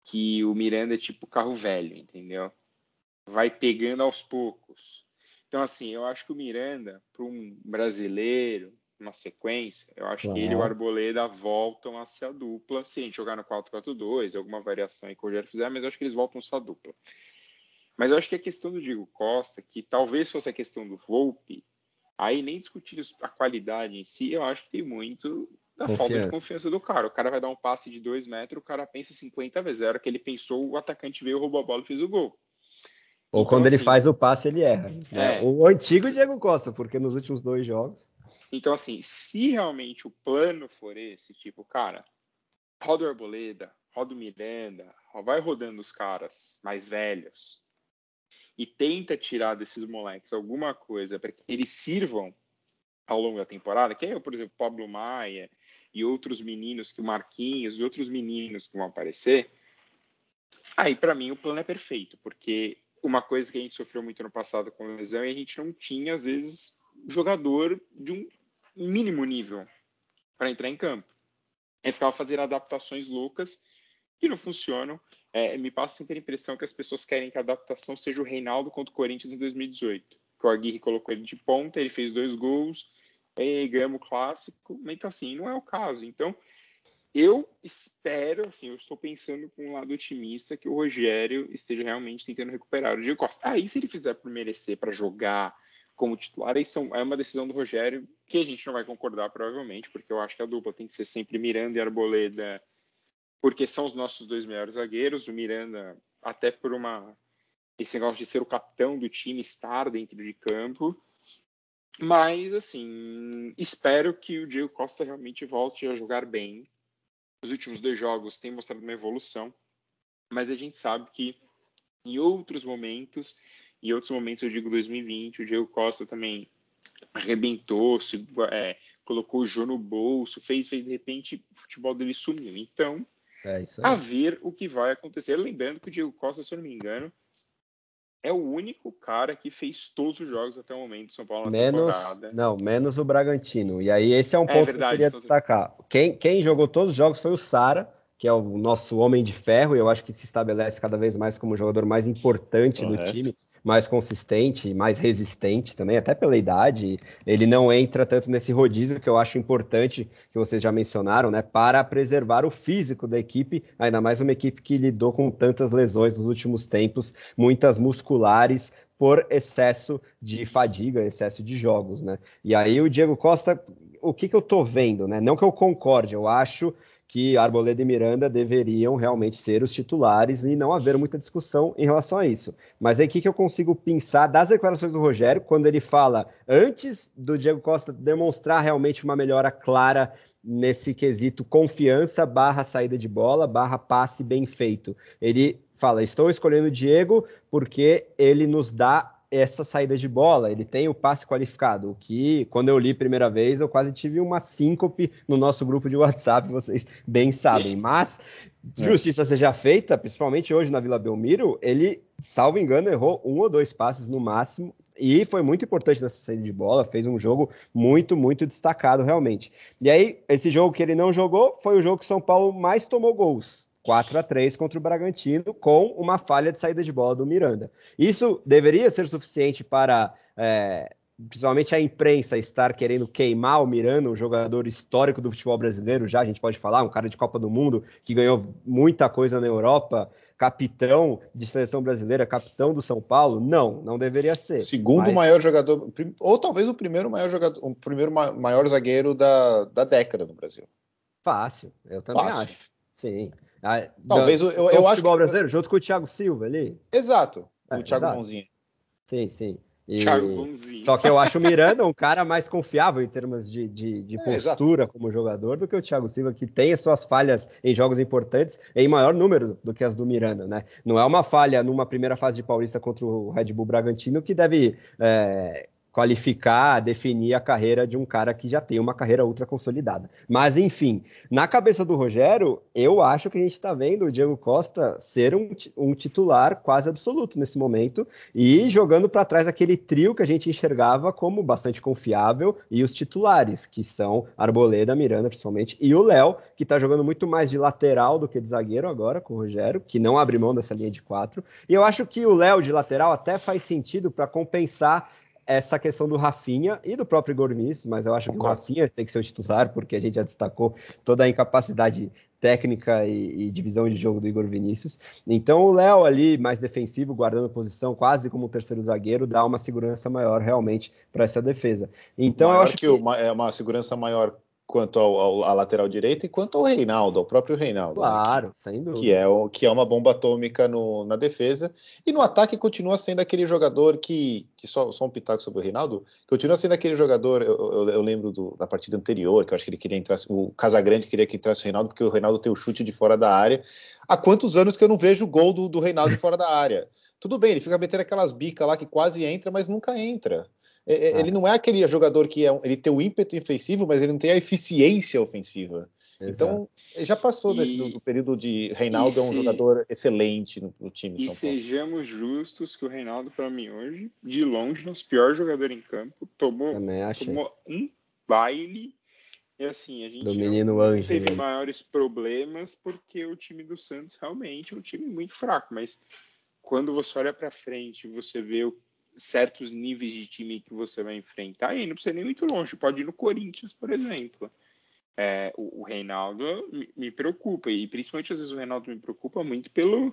que o Miranda é tipo carro velho, entendeu? vai pegando aos poucos. Então, assim, eu acho que o Miranda, para um brasileiro, uma sequência, eu acho que ele e o Arboleda voltam a ser a dupla. Se a gente jogar no 4-4-2, alguma variação aí que o Rogério fizer, mas eu acho que eles voltam a ser a dupla. Mas eu acho que a questão do Diego Costa, que talvez fosse a questão do Volpe, aí nem discutir a qualidade em si, eu acho que tem muito da confiança. falta de confiança do cara. O cara vai dar um passe de 2 metros, o cara pensa 50 vezes. A hora que ele pensou, o atacante veio, roubou a bola e fez o gol. Ou então, quando ele assim, faz o passe, ele erra. Né? É. O antigo Diego Costa, porque nos últimos dois jogos. Então, assim, se realmente o plano for esse, tipo, cara, roda o Arboleda, roda o Miranda, vai rodando os caras mais velhos e tenta tirar desses moleques alguma coisa para que eles sirvam ao longo da temporada, que é, por exemplo, Pablo Maia e outros meninos que o Marquinhos e outros meninos que vão aparecer, aí para mim o plano é perfeito, porque uma coisa que a gente sofreu muito no passado com lesão e a gente não tinha, às vezes, jogador de um mínimo nível para entrar em campo. É ficava fazendo adaptações loucas que não funcionam. É, me passa sempre a impressão que as pessoas querem que a adaptação seja o Reinaldo contra o Corinthians em 2018. Que o Aguirre colocou ele de ponta, ele fez dois gols, e ganhamos o clássico, mas então, assim, não é o caso. Então, eu espero, assim, eu estou pensando com um lado otimista que o Rogério esteja realmente tentando recuperar o Diego Costa. Aí, se ele fizer por merecer para jogar como titular, isso é uma decisão do Rogério que a gente não vai concordar, provavelmente, porque eu acho que a dupla tem que ser sempre Miranda e Arboleda, porque são os nossos dois melhores zagueiros. O Miranda, até por uma esse negócio de ser o capitão do time, estar dentro de campo. Mas, assim, espero que o Diego Costa realmente volte a jogar bem os últimos dois jogos têm mostrado uma evolução, mas a gente sabe que em outros momentos, em outros momentos, eu digo 2020, o Diego Costa também arrebentou, se, é, colocou o Jô no bolso, fez, fez, de repente, o futebol dele sumiu. Então, é a ver o que vai acontecer. Lembrando que o Diego Costa, se eu não me engano, é o único cara que fez todos os jogos até o momento de São Paulo na menos, temporada. Não, menos o Bragantino. E aí esse é um é ponto verdade, que eu queria então, destacar. Quem, quem jogou todos os jogos foi o Sara, que é o nosso homem de ferro, e eu acho que se estabelece cada vez mais como o jogador mais importante Correto. do time mais consistente, mais resistente também, até pela idade. Ele não entra tanto nesse rodízio que eu acho importante, que vocês já mencionaram, né, para preservar o físico da equipe, ainda mais uma equipe que lidou com tantas lesões nos últimos tempos, muitas musculares, por excesso de fadiga, excesso de jogos, né? E aí o Diego Costa, o que, que eu tô vendo, né? Não que eu concorde, eu acho que Arboleda e Miranda deveriam realmente ser os titulares e não haver muita discussão em relação a isso. Mas aí o que, que eu consigo pensar das declarações do Rogério, quando ele fala, antes do Diego Costa demonstrar realmente uma melhora clara nesse quesito confiança barra saída de bola barra passe bem feito. Ele fala, estou escolhendo o Diego porque ele nos dá essa saída de bola, ele tem o passe qualificado, o que, quando eu li primeira vez, eu quase tive uma síncope no nosso grupo de WhatsApp, vocês bem sabem. Mas, é. justiça seja feita, principalmente hoje na Vila Belmiro, ele, salvo engano, errou um ou dois passes no máximo, e foi muito importante nessa saída de bola, fez um jogo muito, muito destacado realmente. E aí, esse jogo que ele não jogou foi o jogo que São Paulo mais tomou gols. 4 a 3 contra o Bragantino, com uma falha de saída de bola do Miranda. Isso deveria ser suficiente para, é, principalmente a imprensa, estar querendo queimar o Miranda, um jogador histórico do futebol brasileiro, já a gente pode falar, um cara de Copa do Mundo que ganhou muita coisa na Europa, capitão de seleção brasileira, capitão do São Paulo? Não, não deveria ser. Segundo mas... maior jogador, ou talvez o primeiro maior jogador, o primeiro maior zagueiro da, da década no Brasil. Fácil, eu também Fácil. acho. Sim. Ah, talvez eu, eu, eu acho que brasileiro junto com o Thiago Silva ali. Exato, é, o Thiago exato. Bonzinho. Sim, sim. E... Só que eu acho o Miranda um cara mais confiável em termos de, de, de é, postura exato. como jogador do que o Thiago Silva, que tem as suas falhas em jogos importantes em maior número do que as do Miranda, né? Não é uma falha numa primeira fase de Paulista contra o Red Bull Bragantino que deve é, qualificar, definir a carreira de um cara que já tem uma carreira ultra consolidada. Mas, enfim, na cabeça do Rogério, eu acho que a gente está vendo o Diego Costa ser um, um, titular quase absoluto nesse momento e jogando para trás aquele trio que a gente enxergava como bastante confiável e os titulares, que são Arboleda, Miranda, principalmente, e o Léo, que está jogando muito mais de lateral do que de zagueiro agora com o Rogério, que não abre mão dessa linha de quatro. E eu acho que o Léo de lateral até faz sentido para compensar essa questão do Rafinha e do próprio Igor Vinícius, mas eu acho que o Rafinha tem que ser o titular, porque a gente já destacou toda a incapacidade técnica e, e divisão de jogo do Igor Vinícius. Então o Léo ali, mais defensivo, guardando posição, quase como um terceiro zagueiro, dá uma segurança maior realmente para essa defesa. Então maior eu acho que, que... Uma, é uma segurança maior quanto ao, ao, à lateral direita e quanto ao Reinaldo, ao próprio Reinaldo. Né, claro, né, que, sem dúvida. Que é, o, que é uma bomba atômica no, na defesa. E no ataque continua sendo aquele jogador que. que só, só um pitaco sobre o Reinaldo. Continua sendo aquele jogador. Eu, eu, eu lembro do, da partida anterior, que eu acho que ele queria entrar. O Casagrande queria que entrasse o Reinaldo, porque o Reinaldo tem o chute de fora da área. Há quantos anos que eu não vejo o gol do, do Reinaldo fora da área? Tudo bem, ele fica metendo aquelas bicas lá que quase entra, mas nunca entra. É, é, ele não é aquele jogador que é, ele tem o ímpeto ofensivo, mas ele não tem a eficiência ofensiva. Então, Exato. Então, já passou desse, do, do, período de Reinaldo é um jogador excelente no, no time de São Paulo. E sejamos justos que o Reinaldo, para mim, hoje, de longe, nosso pior jogador em campo, tomou, tomou um baile. E assim, a gente do menino Anjo, teve né? maiores problemas porque o time do Santos realmente é um time muito fraco, mas quando você olha para frente, você vê o certos níveis de time que você vai enfrentar, e não precisa nem muito longe, pode ir no Corinthians, por exemplo. É, o, o, Reinaldo me, me, preocupa, e principalmente às vezes o Reinaldo me preocupa muito pelo.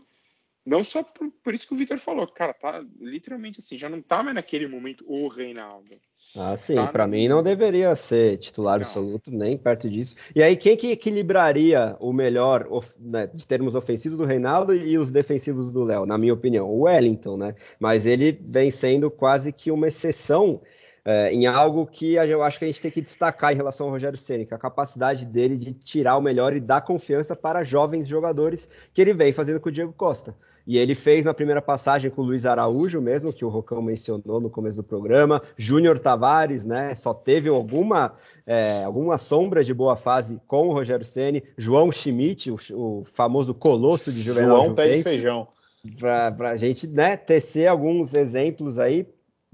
Não só por, por isso que o Vitor falou, cara, tá literalmente assim, já não tá mais naquele momento o Reinaldo. Ah, sim, tá para mim não deveria ser titular não. absoluto, nem perto disso. E aí, quem que equilibraria o melhor né, de termos ofensivos do Reinaldo e os defensivos do Léo, na minha opinião? O Wellington, né? Mas ele vem sendo quase que uma exceção é, em algo que eu acho que a gente tem que destacar em relação ao Rogério Ceni, que é a capacidade dele de tirar o melhor e dar confiança para jovens jogadores que ele vem fazendo com o Diego Costa. E ele fez na primeira passagem com o Luiz Araújo mesmo, que o Rocão mencionou no começo do programa. Júnior Tavares, né? Só teve alguma, é, alguma sombra de boa fase com o Rogério Ceni. João Schmidt, o, o famoso colosso de Juvenal João Pé de Feijão. Para a gente né, tecer alguns exemplos aí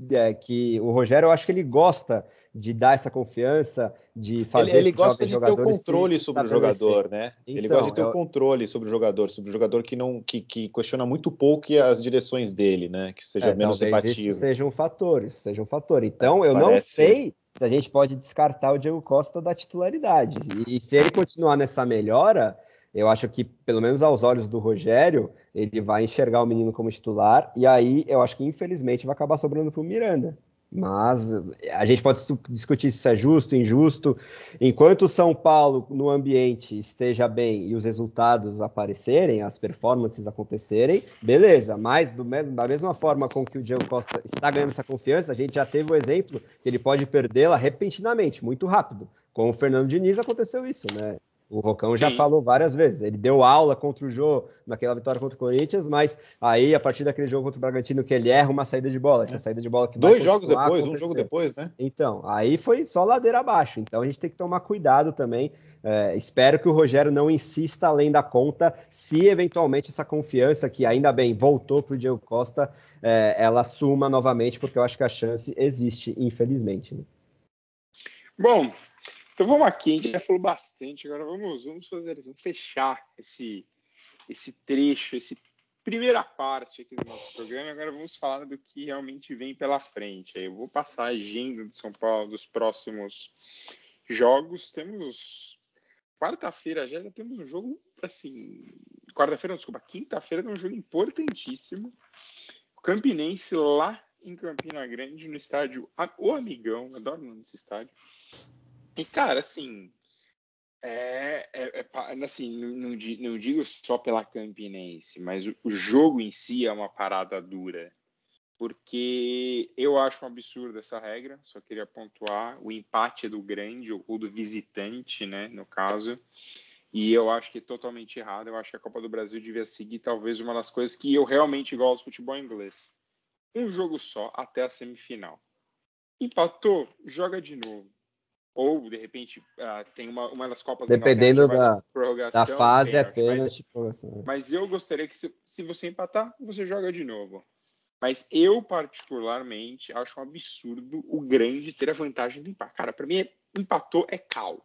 é, que o Rogério, eu acho que ele gosta de dar essa confiança, de fazer. Ele, ele gosta de ter o controle sobre o jogador, né? Então, ele gosta de ter eu... o controle sobre o jogador, sobre o jogador que não que, que questiona muito pouco as direções dele, né? Que seja é, menos embatido. Isso seja um fator, isso seja um fator. Então, eu Parece... não sei se a gente pode descartar o Diego Costa da titularidade. E, e se ele continuar nessa melhora, eu acho que, pelo menos aos olhos do Rogério, ele vai enxergar o menino como titular, e aí eu acho que, infelizmente, vai acabar sobrando para o Miranda. Mas a gente pode discutir se isso é justo, injusto. Enquanto o São Paulo no ambiente esteja bem e os resultados aparecerem, as performances acontecerem, beleza. Mas da mesma forma com que o Diego Costa está ganhando essa confiança, a gente já teve o exemplo que ele pode perdê-la repentinamente, muito rápido. Com o Fernando Diniz aconteceu isso, né? O Rocão já Sim. falou várias vezes. Ele deu aula contra o Jô naquela vitória contra o Corinthians, mas aí, a partir daquele jogo contra o Bragantino, que ele erra uma saída de bola. Essa saída de bola que Dois jogos depois, um jogo depois, né? Então, aí foi só ladeira abaixo. Então a gente tem que tomar cuidado também. É, espero que o Rogério não insista além da conta, se eventualmente essa confiança, que ainda bem voltou para o Diego Costa, é, ela suma novamente, porque eu acho que a chance existe, infelizmente. Né? Bom, então vamos aqui, a gente já falou bastante, agora vamos, vamos fazer vamos fechar esse, esse trecho, esse primeira parte aqui do nosso programa. Agora vamos falar do que realmente vem pela frente. Eu vou passar a agenda do São Paulo dos próximos jogos. Temos quarta-feira já, já temos um jogo assim. Quarta-feira, desculpa, quinta-feira tem um jogo importantíssimo. O Campinense lá em Campina Grande, no estádio O Amigão, adoro nesse estádio. E, cara, assim, é, é, é assim, não, não, digo só pela Campinense, mas o, o jogo em si é uma parada dura porque eu acho um absurdo essa regra, só queria pontuar o empate do grande ou do visitante, né, no caso, e eu acho que é totalmente errado, eu acho que a Copa do Brasil devia seguir talvez uma das coisas que eu realmente gosto do futebol inglês. Um jogo só até a semifinal. Empatou, joga de novo. Ou, de repente, uh, tem uma, uma das Copas Dependendo da, da fase, é pênalti. Mas, mas eu gostaria que, se, se você empatar, você joga de novo. Mas eu, particularmente, acho um absurdo o grande ter a vantagem do empate. Cara, para mim, empatou é cal.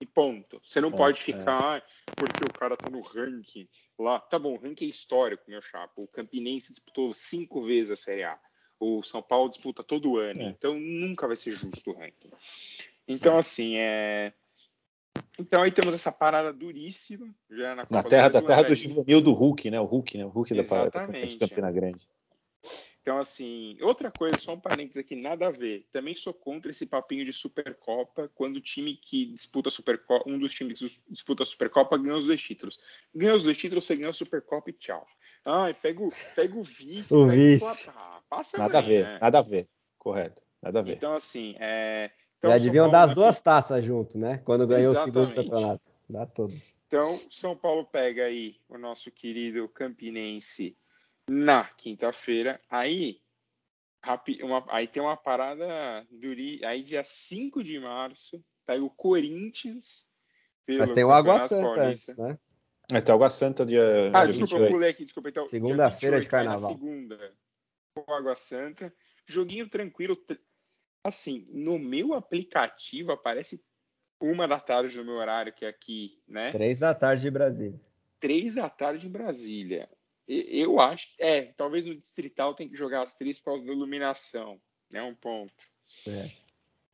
E ponto. Você não é, pode ficar é. porque o cara tá no ranking lá. Tá bom, o ranking é histórico, meu chapa. O Campinense disputou cinco vezes a Série A. O São Paulo disputa todo ano. É. Então nunca vai ser justo o ranking. Então, assim, é. Então aí temos essa parada duríssima. Já na, na terra da terra do juvenil do Hulk, né? O Hulk, né? O Hulk Exatamente. da, da, da Campina Grande. Então, assim, outra coisa, só um parênteses aqui, nada a ver. Também sou contra esse papinho de Supercopa, quando o time que disputa a Supercopa, um dos times que disputa a Supercopa ganha os dois títulos. Ganha os dois títulos, você ganha a Supercopa e tchau. Ai, pega o, pega o vice. o vice. Ah, passa nada bem, a ver, né? nada a ver. Correto, nada a ver. Então, assim, é... Então, Já deviam dar as duas taças junto, né? Quando ganhou Exatamente. o segundo campeonato. Dá todo. Então, São Paulo pega aí o nosso querido Campinense na quinta-feira. Aí, uma, aí tem uma parada duri, aí dia 5 de março, pega o Corinthians. Mas tem o Água Santa antes, né? É, tem o Água Santa dia. Ah, dia desculpa, 28. eu pulei aqui, desculpa. Então, Segunda-feira de carnaval. segunda, o Água Santa. Joguinho tranquilo. Assim, no meu aplicativo aparece uma da tarde no meu horário, que é aqui, né? Três da tarde de Brasília. Três da tarde em Brasília. Eu acho que é, talvez no distrital tem que jogar as três por causa da iluminação, né? Um ponto. É.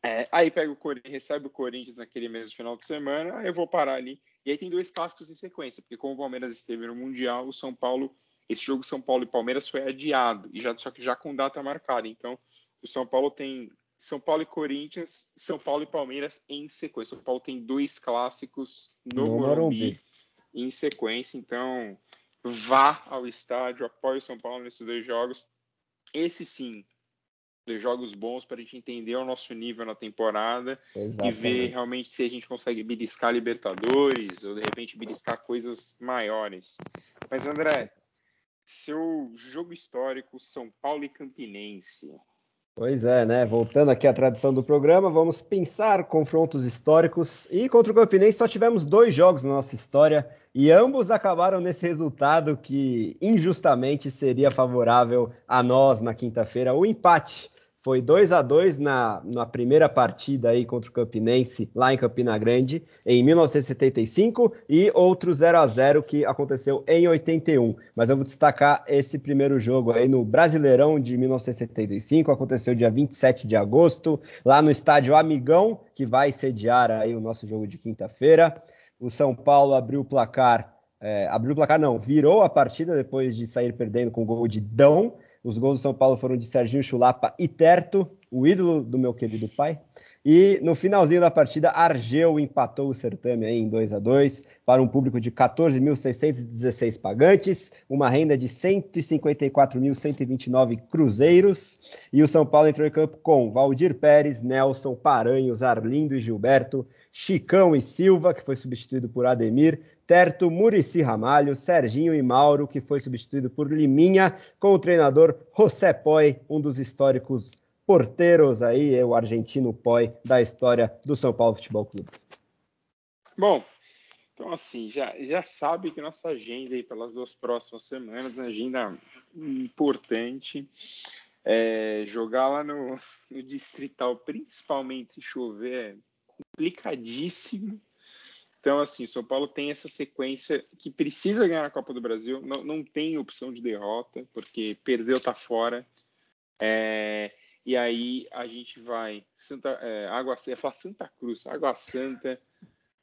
É, aí pega o Corinthians, recebe o Corinthians naquele mesmo final de semana, aí eu vou parar ali. E aí tem dois clássicos em sequência, porque como o Palmeiras esteve no Mundial, o São Paulo, esse jogo São Paulo e Palmeiras foi adiado, e já, só que já com data marcada. Então, o São Paulo tem São Paulo e Corinthians, São Paulo e Palmeiras em sequência. São Paulo tem dois clássicos no, no Morumbi, Morumbi em sequência, então vá ao estádio, apoie o São Paulo nesses dois jogos. Esse sim, dois jogos bons para a gente entender o nosso nível na temporada Exatamente. e ver realmente se a gente consegue beliscar Libertadores ou de repente beliscar coisas maiores. Mas André, seu jogo histórico São Paulo e Campinense. Pois é, né? Voltando aqui à tradição do programa, vamos pensar confrontos históricos. E contra o Campinense só tivemos dois jogos na nossa história e ambos acabaram nesse resultado que injustamente seria favorável a nós na quinta-feira, o empate. Foi 2 a 2 na, na primeira partida aí contra o Campinense, lá em Campina Grande, em 1975, e outro 0 a 0 que aconteceu em 81. Mas eu vou destacar esse primeiro jogo aí no Brasileirão de 1975, aconteceu dia 27 de agosto, lá no estádio Amigão, que vai sediar aí o nosso jogo de quinta-feira. O São Paulo abriu o placar, é, abriu o placar não, virou a partida depois de sair perdendo com o gol de Dão. Os gols do São Paulo foram de Serginho Chulapa e Terto, o ídolo do meu querido pai. E no finalzinho da partida, Argel empatou o certame em 2 a 2 para um público de 14.616 pagantes, uma renda de 154.129 cruzeiros. E o São Paulo entrou em campo com Valdir Pérez, Nelson, Paranhos, Arlindo e Gilberto, Chicão e Silva, que foi substituído por Ademir, Terto, Murici Ramalho, Serginho e Mauro, que foi substituído por Liminha, com o treinador José Poi, um dos históricos porteiros aí, é o argentino Poi, da história do São Paulo Futebol Clube. Bom, então assim, já, já sabe que nossa agenda aí pelas duas próximas semanas, agenda importante, é, jogar lá no, no Distrital, principalmente se chover, é complicadíssimo. Então, assim, São Paulo tem essa sequência que precisa ganhar a Copa do Brasil, não, não tem opção de derrota, porque perdeu, tá fora. É, e aí a gente vai Santa é, Água ia falar Santa Cruz, Água Santa,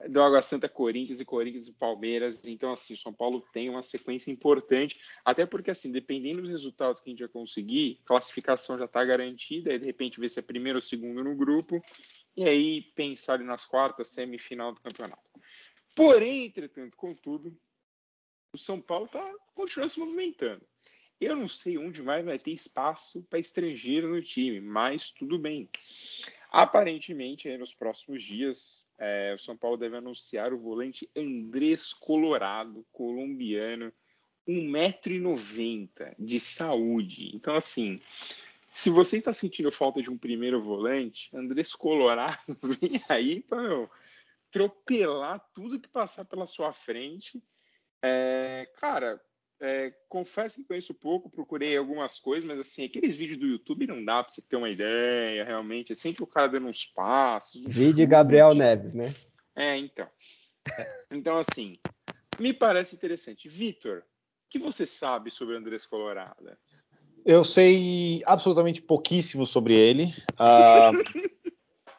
do Água Santa Corinthians e Corinthians e Palmeiras. Então, assim, o São Paulo tem uma sequência importante, até porque, assim, dependendo dos resultados que a gente vai conseguir, classificação já está garantida, aí de repente ver se é primeiro ou segundo no grupo, e aí pensar nas quartas, semifinal do campeonato. Porém, entretanto, contudo, o São Paulo tá, continua se movimentando. Eu não sei onde mais vai ter espaço para estrangeiro no time, mas tudo bem. Aparentemente, nos próximos dias, é, o São Paulo deve anunciar o volante Andrés Colorado, colombiano, 1,90m de saúde. Então, assim, se você está sentindo falta de um primeiro volante, Andrés Colorado vem aí para atropelar tudo que passar pela sua frente. É, cara, é, confesso que conheço pouco, procurei algumas coisas, mas assim, aqueles vídeos do YouTube não dá para você ter uma ideia, realmente. É sempre o cara dando uns passos. Vídeo Gabriel Neves, né? É, então. Então, assim, me parece interessante. Vitor, o que você sabe sobre Andrés Colorado? Eu sei absolutamente pouquíssimo sobre ele. Uh, é,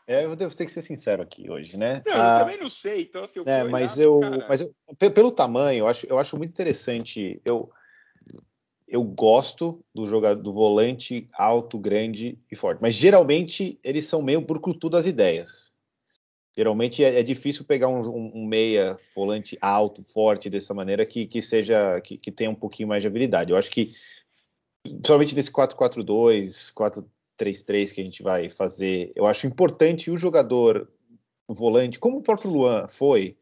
eu devo ter que ser sincero aqui hoje, né? Não, uh, eu também não sei, então assim, eu é, mas eu, mas eu, pelo tamanho, eu acho, eu acho muito interessante. Eu, eu gosto do jogador do volante alto, grande e forte, mas geralmente eles são meio burcutu das ideias. Geralmente é, é difícil pegar um, um, um, meia volante alto, forte dessa maneira que, que seja que, que tenha um pouquinho mais de habilidade. Eu acho que principalmente nesse 4-4-2, 4-3-3 que a gente vai fazer, eu acho importante o jogador, o volante, como o próprio Luan foi,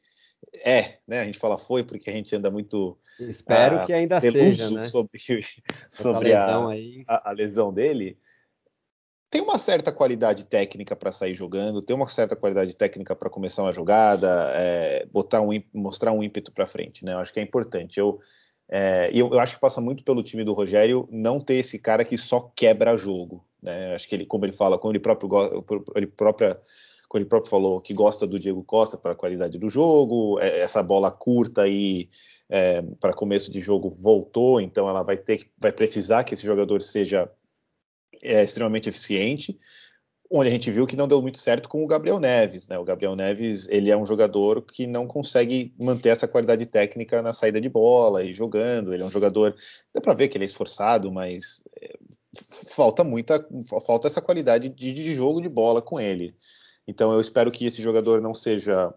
é, né? A gente fala foi porque a gente anda muito. Espero uh, que ainda seja, né? Sobre, sobre a, a, a, lesão dele. Tem uma certa qualidade técnica para sair jogando, tem uma certa qualidade técnica para começar uma jogada, é, botar um, mostrar um ímpeto para frente, né? Eu acho que é importante. Eu, é, e eu, eu, acho que passa muito pelo time do Rogério não ter esse cara que só quebra jogo. Né? Acho que ele, como ele fala, como ele próprio, ele própria, como ele próprio falou, que gosta do Diego Costa pela qualidade do jogo, é, essa bola curta aí é, para começo de jogo voltou, então ela vai ter, vai precisar que esse jogador seja é, extremamente eficiente onde a gente viu que não deu muito certo com o Gabriel Neves, né? O Gabriel Neves, ele é um jogador que não consegue manter essa qualidade técnica na saída de bola e jogando. Ele é um jogador, dá para ver que ele é esforçado, mas é, falta muita, falta essa qualidade de, de jogo de bola com ele. Então eu espero que esse jogador não seja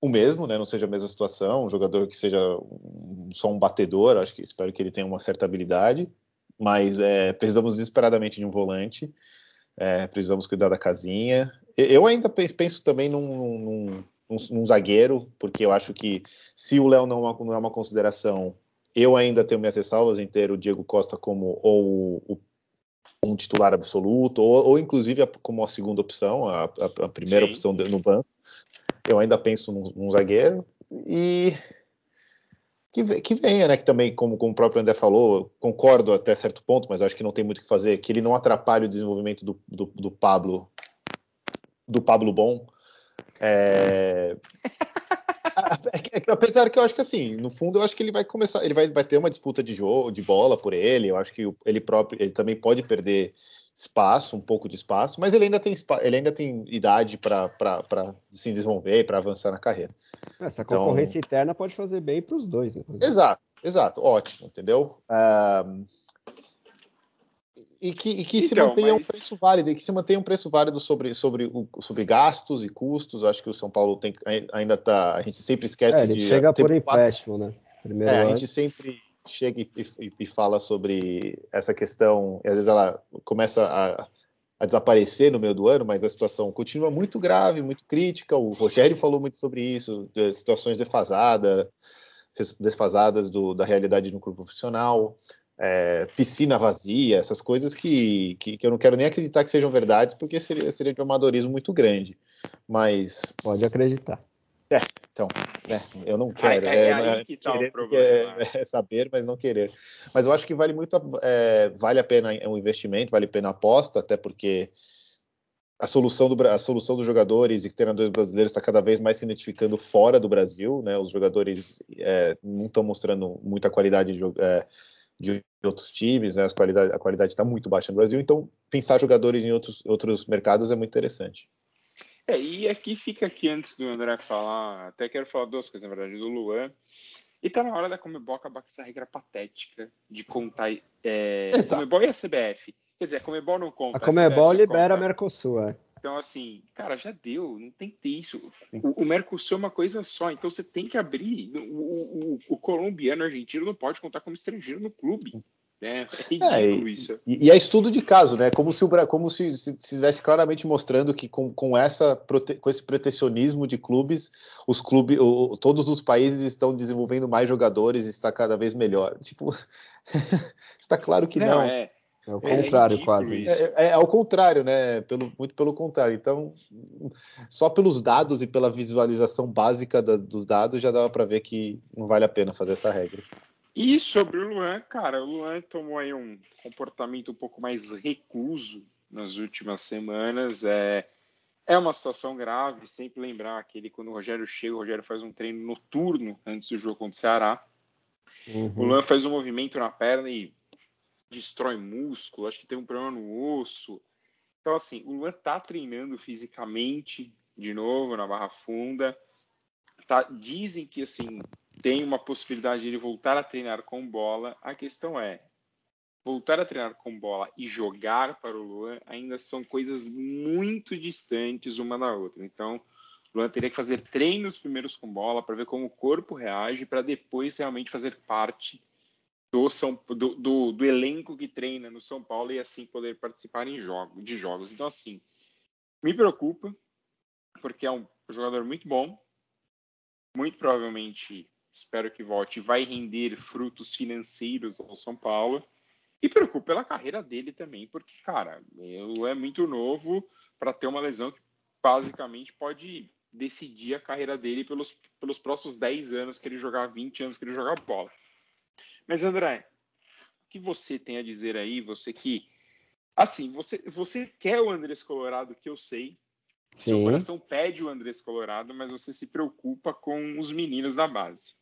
o mesmo, né? Não seja a mesma situação, um jogador que seja um, só um batedor. Acho que espero que ele tenha uma certa habilidade, mas é, precisamos desesperadamente de um volante. É, precisamos cuidar da casinha. Eu ainda penso também num, num, num, num, zagueiro, porque eu acho que se o Léo não, é não, é uma consideração, eu ainda tenho minhas ressalvas em ter o Diego Costa como ou o, um titular absoluto, ou, ou inclusive como a segunda opção, a, a, a primeira Sim. opção no banco. Eu ainda penso num, zagueiro. E que, que venha, né? Que também, como, como o próprio André falou, concordo até certo ponto, mas acho que não tem muito o que fazer, que ele não atrapalhe o desenvolvimento do, do, do Pablo, do Pablo Bom. É... É apesar que eu acho que assim, no fundo eu acho que ele vai começar, ele vai, vai ter uma disputa de jogo, de bola por ele. Eu acho que ele próprio, ele também pode perder espaço, um pouco de espaço, mas ele ainda tem, ele ainda tem idade para se desenvolver, para avançar na carreira. Essa então, concorrência interna pode fazer bem para os dois. Exato, exato, ótimo, entendeu? Um, e que, e que então, se mantenha mas... um preço válido, e que se mantenha um preço válido sobre, sobre, o, sobre gastos e custos. Acho que o São Paulo tem, ainda está. A gente sempre esquece é, de. Chega por empréstimo, né? Primeiro é, a gente sempre chega e, e, e, fala sobre essa questão, e às vezes ela começa a, a, desaparecer no meio do ano, mas a situação continua muito grave, muito crítica. O Rogério falou muito sobre isso, de situações defasadas, desfasadas do, da realidade no clube profissional. É, piscina vazia, essas coisas que, que, que, eu não quero nem acreditar que sejam verdades, porque seria, seria de um amadorismo muito grande. Mas. Pode acreditar. É, então, né, eu não quero. É, é, é, que tá querer, é, é, saber, mas não querer. Mas eu acho que vale muito, é, vale a pena um investimento, vale a pena a aposta, até porque a solução, do, a solução dos jogadores e treinadores brasileiros está cada vez mais se identificando fora do Brasil, né? Os jogadores é, não estão mostrando muita qualidade de, é, de outros times, né? As qualidade, a qualidade está muito baixa no Brasil, então pensar jogadores em outros, outros mercados é muito interessante. É, e aqui fica aqui antes do André falar, até quero falar duas coisas, na verdade, do Luan. E tá na hora da Comebol acabar com essa regra patética de contar é, Comebol e a CBF. Quer dizer, a Comebol não conta. A Comebol a libera a Mercosul, é. Então, assim, cara, já deu, não tem que ter isso. O, o, Mercosul é uma coisa só, então você tem que abrir. O, o, o colombiano, o argentino não pode contar como estrangeiro no clube. Né? É ridículo é, isso. E, e, é estudo de caso, né? Como se o como se, se, se estivesse claramente mostrando que com, com, essa, com esse protecionismo de clubes, os clubes, o, todos os países estão desenvolvendo mais jogadores e está cada vez melhor. Tipo, está claro que não. não. É. É o é contrário, é quase. É, é, é, ao contrário, né? Pelo, muito pelo contrário. Então, só pelos dados e pela visualização básica da, dos dados já dava para ver que não vale a pena fazer essa regra. E sobre o Luan, cara, o Luan tomou aí um comportamento um pouco mais recluso nas últimas semanas. É, é uma situação grave, sempre lembrar que ele, quando o Rogério chega, o Rogério faz um treino noturno antes do jogo contra o Ceará. Uhum. O Luan faz um movimento na perna e destrói músculo, acho que tem um problema no osso. Então, assim, o Luan tá treinando fisicamente de novo na Barra Funda. Tá, dizem que, assim, tem uma possibilidade de ele voltar a treinar com bola. A questão é, voltar a treinar com bola e jogar para o Luan ainda são coisas muito distantes uma da outra. Então, o Luan teria que fazer treinos primeiros com bola para ver como o corpo reage, para depois realmente fazer parte do, São, do, do, do, elenco que treina no São Paulo e assim poder participar em jogo, de jogos. Então, assim, me preocupa, porque é um jogador muito bom, muito provavelmente, espero que volte, vai render frutos financeiros ao São Paulo. E preocupa pela carreira dele também, porque, cara, ele é muito novo para ter uma lesão que basicamente pode decidir a carreira dele pelos, pelos próximos 10 anos que ele jogar, 20 anos que ele jogar bola. Mas, André, o que você tem a dizer aí? Você que. Assim, você, você quer o Andrés Colorado, que eu sei. Sim. Seu coração pede o Andrés Colorado, mas você se preocupa com os meninos da base.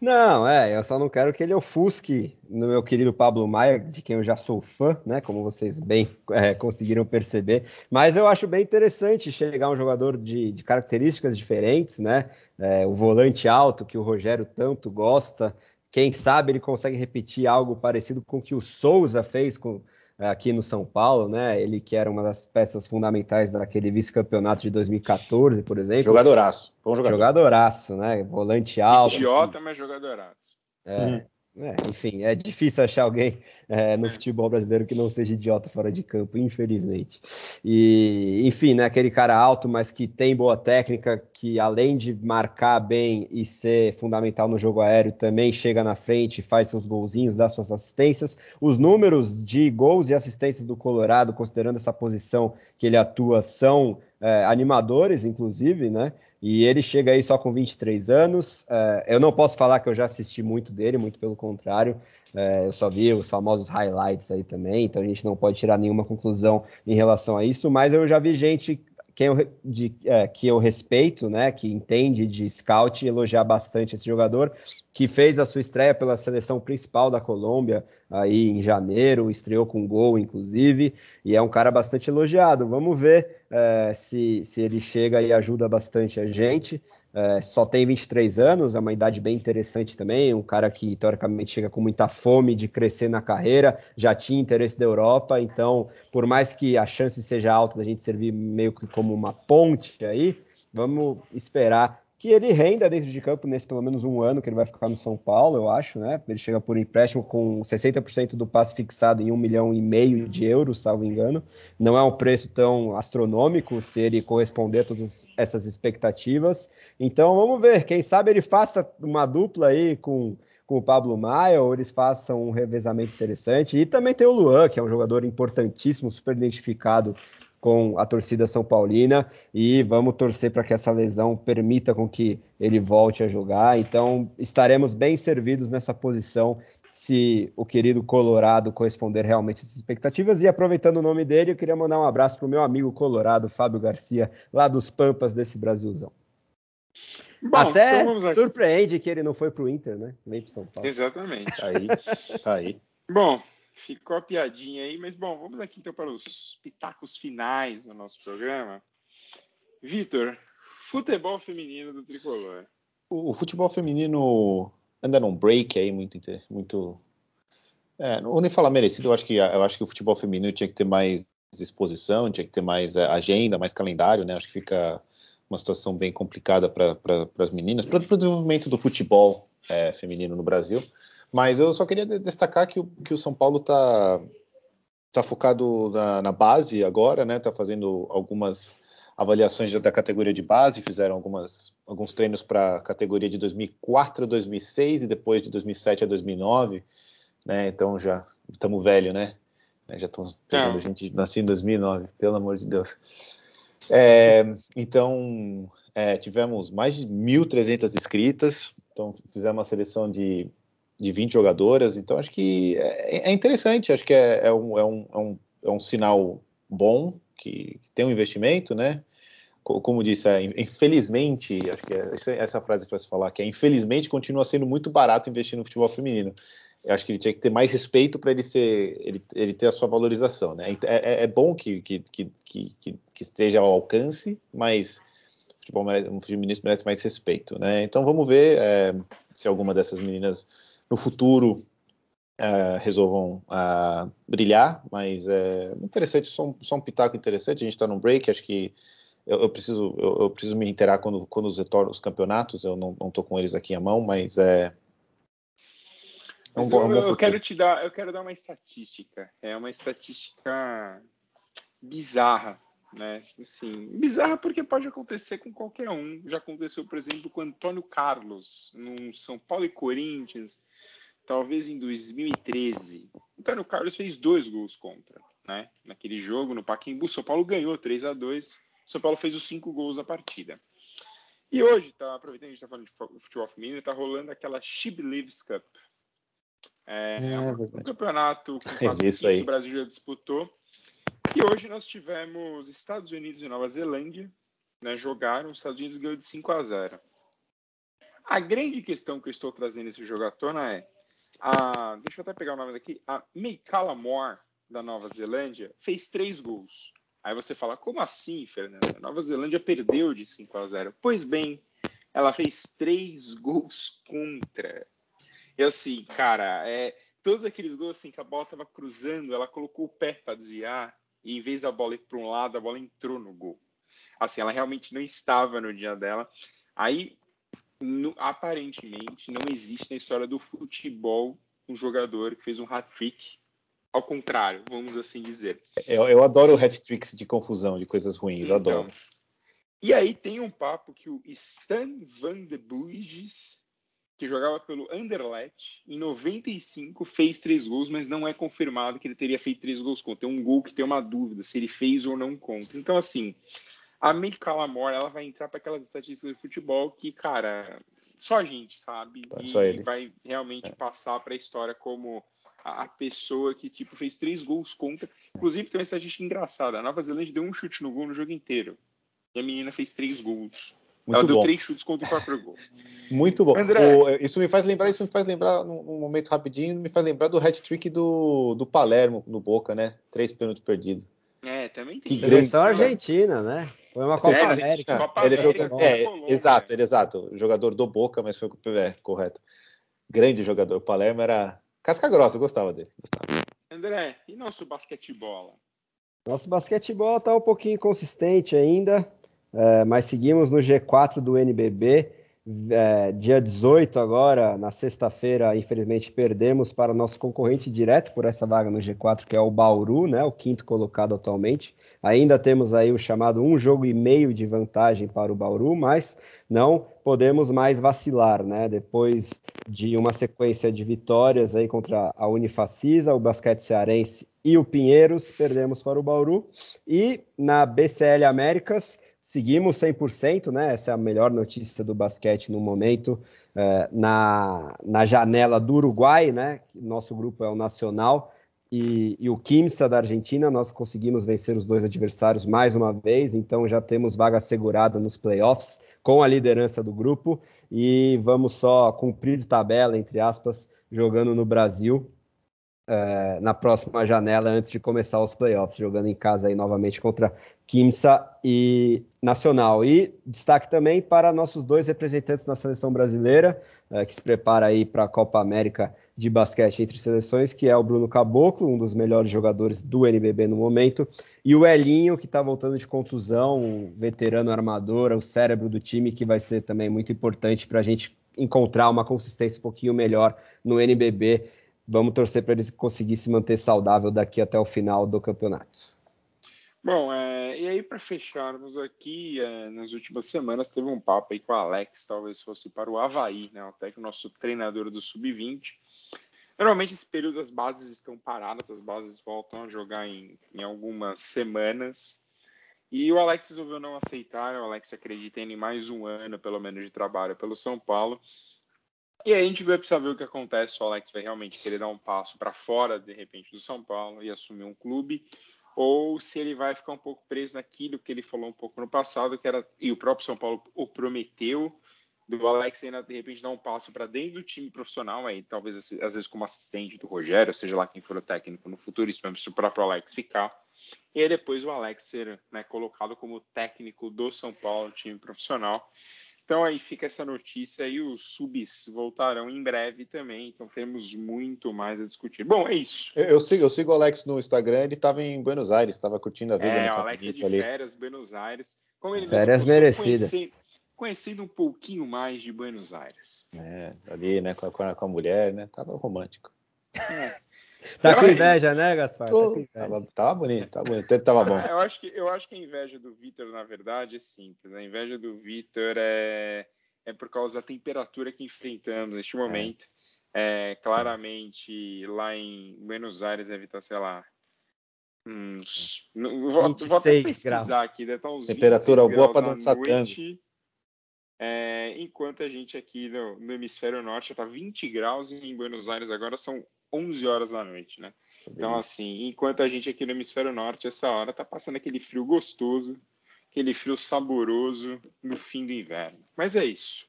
Não, é, eu só não quero que ele ofusque no meu querido Pablo Maia, de quem eu já sou fã, né? Como vocês bem é, conseguiram perceber. Mas eu acho bem interessante chegar um jogador de, de características diferentes, né? É, o volante alto que o Rogério tanto gosta, quem sabe ele consegue repetir algo parecido com o que o Souza fez com, aqui no São Paulo, né? Ele que era uma das peças fundamentais daquele vice-campeonato de 2014, por exemplo. Jogadoraço. Bom jogador. Jogadoraço, né? Volante alto. Idiota, mas jogadoraço. É. Hum. É, enfim, é difícil achar alguém é, no é. futebol brasileiro que não seja idiota fora de campo, infelizmente. E, enfim, né, aquele cara alto, mas que tem boa técnica, que além de marcar bem e ser fundamental no jogo aéreo, também chega na frente, faz seus golzinhos, dá suas assistências. Os números de gols e assistências do Colorado, considerando essa posição que ele atua, são é, animadores, inclusive, né? E ele chega aí só com 23 anos. É, eu não posso falar que eu já assisti muito dele, muito pelo contrário. É, eu só vi os famosos highlights aí também, então a gente não pode tirar nenhuma conclusão em relação a isso, mas eu já vi gente quem eu, de, é, que eu respeito, né, que entende de scout, elogiar bastante esse jogador, que fez a sua estreia pela seleção principal da Colômbia aí em janeiro, estreou com gol, inclusive, e é um cara bastante elogiado. Vamos ver é, se, se ele chega e ajuda bastante a gente. É, só tem 23 anos, é uma idade bem interessante também. Um cara que teoricamente chega com muita fome de crescer na carreira, já tinha interesse da Europa, então, por mais que a chance seja alta da gente servir meio que como uma ponte aí, vamos esperar que ele renda dentro de campo nesse pelo menos um ano que ele vai ficar no São Paulo, eu acho, né? Ele chega por empréstimo com 60% do passe fixado em um milhão e meio de euros, salvo engano. Não é um preço tão astronômico se ele corresponder a todas essas expectativas. Então vamos ver, quem sabe ele faça uma dupla aí com com o Pablo Maia, ou eles façam um revezamento interessante. E também tem o Luan, que é um jogador importantíssimo, super identificado com a torcida São Paulina e vamos torcer para que essa lesão permita com que ele volte a jogar. Então estaremos bem servidos nessa posição se o querido Colorado corresponder realmente às expectativas. E aproveitando o nome dele, eu queria mandar um abraço para o meu amigo Colorado, Fábio Garcia, lá dos Pampas desse Brasilzão. Bom, Até então surpreende que ele não foi para o Inter, né? Nem para São Paulo. Exatamente. Tá aí, tá aí. Bom, ficou a piadinha aí, mas bom, vamos aqui então para os pitacos finais do nosso programa. Vitor, futebol feminino do tricolor. O, futebol feminino anda num break aí muito muito é, não nem falar merecido, eu acho que eu acho que o futebol feminino tinha que ter mais exposição, tinha que ter mais é, agenda, mais calendário, né? Acho que fica uma situação bem complicada para pra, as meninas, para o desenvolvimento do futebol é, feminino no Brasil. Mas eu só queria destacar que o, que o São Paulo está tá focado na, na, base agora, né? Está fazendo algumas avaliações da categoria de base, fizeram algumas, alguns treinos para a categoria de 2004 a 2006 e depois de 2007 a 2009, né? Então já estamos velho, né? Já estão pegando é. gente nascida em 2009, pelo amor de Deus. É, então, é, tivemos mais de 1.300 inscritas, então fizemos uma seleção de, de 20 jogadoras, então acho que é, é interessante, acho que é, é, um, é, um, é, um, é um sinal bom, que, tem um investimento, né? Como disse, é, infelizmente, acho que é essa frase para se falar, que é infelizmente continua sendo muito barato investir no futebol feminino. Eu acho que ele tinha que ter mais respeito para ele ser ele, ele, ter a sua valorização né? É, é, é bom que, que, que, que, esteja ao alcance mas o futebol merece, o feminista merece mais respeito né? Então vamos ver é, se alguma dessas meninas no futuro é, resolvam uh, brilhar mas é interessante só um, só um pitaco interessante a gente está num break acho que eu, eu preciso eu, eu, preciso me inteirar quando quando os retornam os campeonatos eu não estou com eles aqui à mão mas é é um bom, eu, eu quero te dar, eu quero dar uma estatística. É uma estatística bizarra, né? Assim, bizarra porque pode acontecer com qualquer um. Já aconteceu, por exemplo, com Antônio Carlos no São Paulo e Corinthians, talvez em 2013. Antônio Carlos fez dois gols contra, né? Naquele jogo no Pacaembu, São Paulo ganhou 3 a 2. São Paulo fez os cinco gols da partida. E hoje, tá, aproveitando que a gente está falando de futebol feminino, está rolando aquela She Believes Cup, é, é, é um, campeonato quase que o Brasil já disputou. E hoje nós tivemos Estados Unidos e Nova Zelândia, né, jogaram, os Estados Unidos ganhou de 5 a 0. A grande questão que eu estou trazendo esse jogo à tona é, a, deixa eu até pegar o nome daqui, a Meikala Moore, da Nova Zelândia, fez três gols. Aí você fala, como assim, Fernando? A Nova Zelândia perdeu de 5 a 0. Pois bem, ela fez três gols contra. E assim, cara, é, todos aqueles gols assim que a bola tava cruzando, ela colocou o pé para desviar e em vez da bola ir para um lado, a bola entrou no gol. Assim, ela realmente não estava no dia dela. Aí, no, aparentemente, não existe na história do futebol um jogador que fez um hat-trick. Ao contrário, vamos assim dizer. Eu, eu adoro hat-tricks de confusão, de coisas ruins, então, adoro. E aí tem um papo que o Stan Van de Buiges que jogava pelo Anderlecht, em 95 fez três gols, mas não é confirmado que ele teria feito três gols contra. Tem um gol que tem uma dúvida se ele fez ou não contra. Então, assim, a May Calamore, ela vai entrar para aquelas estatísticas de futebol que, cara, só a gente sabe é só e vai realmente é. passar para a história como a, pessoa que tipo fez três gols contra. Inclusive tem uma estatística engraçada. A Nova Zelândia deu um chute no gol no jogo inteiro. E a menina fez três gols. Muito Ela bom. deu três chutes contra o próprio gol. Muito bom. André, o, isso me faz lembrar, isso me faz lembrar, num, momento rapidinho, me faz lembrar do hat-trick do, do Palermo no Boca, né? Três pênaltis perdidos. É, também tem. Que grande Argentina, né? Foi uma Copa é, América. Copa ele América joga, é, Colômbia, exato, ele, exato. Jogador do Boca, mas foi é, correto. Grande jogador. O Palermo era casca grossa, eu gostava dele. Gostava. André, e nosso basquetebol? Nosso basquetebol tá um pouquinho inconsistente ainda. É, mas seguimos no G4 do NBB. É, dia 18 agora, na sexta-feira, infelizmente perdemos para o nosso concorrente direto por essa vaga no G4, que é o Bauru, né, o quinto colocado atualmente. Ainda temos aí o chamado um jogo e meio de vantagem para o Bauru, mas não podemos mais vacilar, né? Depois de uma sequência de vitórias aí contra a Unifacisa, o Basquete Cearense e o Pinheiros, perdemos para o Bauru. E na BCL Américas, seguimos 100%, né? Essa é a melhor notícia do basquete no momento, é, na, na janela do Uruguai, né? Nosso grupo é o Nacional e, e, o Quimsa da Argentina. Nós conseguimos vencer os dois adversários mais uma vez, então já temos vaga assegurada nos playoffs com a liderança do grupo e vamos só cumprir tabela, entre aspas, jogando no Brasil. É, na próxima janela antes de começar os playoffs, jogando em casa aí novamente contra Quimsa e Nacional. E destaque também para nossos dois representantes na seleção brasileira, uh, que se prepara aí para a Copa América de basquete entre seleções, que é o Bruno Caboclo, um dos melhores jogadores do NBB no momento, e o Elinho, que está voltando de contusão, um veterano armador, o cérebro do time, que vai ser também muito importante para a gente encontrar uma consistência um pouquinho melhor no NBB. Vamos torcer para ele conseguir se manter saudável daqui até o final do campeonato. Bom, é, e aí para fecharmos aqui, é, nas últimas semanas teve um papo aí com o Alex, talvez fosse para o Havaí, né, até que o nosso treinador do Sub-20. Normalmente esse período as bases estão paradas, as bases voltam a jogar em, em algumas semanas. E o Alex resolveu não aceitar, o Alex acredita em mais um ano, pelo menos, de trabalho pelo São Paulo. E aí a gente vai precisar ver o que acontece, o Alex vai realmente querer dar um passo para fora, de repente, do São Paulo e assumir um clube, ou se ele vai ficar um pouco preso naquilo que ele falou um pouco no passado, que era e o próprio São Paulo o prometeu do Alex ainda de repente dar um passo para dentro do time profissional aí, talvez às vezes como assistente do Rogério, seja lá quem for o técnico no futuro, isso mesmo se o próprio Alex ficar. E aí depois o Alex ser né, colocado como técnico do São Paulo, time profissional. Então aí fica essa notícia e os subs voltarão em breve também, então temos muito mais a discutir. Bom, é isso. Eu, eu sigo, eu sigo o Alex no Instagram, ele estava em Buenos Aires, estava curtindo a vida é, no o Alex é de ali. férias, Buenos Aires. Como ele férias merecidas. Conhecendo, conhecendo, um pouquinho mais de Buenos Aires. É, ali, né, com a, com a mulher, né, tava romântico. É. Tá com inveja, né, Gaspar? Tá tava, tava, bonito, tava bonito. O tempo tava bom. Eu acho que, eu acho que a inveja do Vitor, na verdade, é simples. A inveja do Vitor é, é por causa da temperatura que enfrentamos neste é. momento. É. É, claramente, lá em Buenos Aires deve estar, sei lá, uns. Vou, vou até pesquisar graus. aqui, deve estar uns Temperatura boa para dançar tanto. É, enquanto a gente aqui no, no hemisfério norte está 20 graus e em Buenos Aires agora são 11 horas da noite, né? Então, assim, enquanto a gente aqui no hemisfério norte, essa hora tá passando aquele frio gostoso, aquele frio saboroso no fim do inverno. Mas é isso.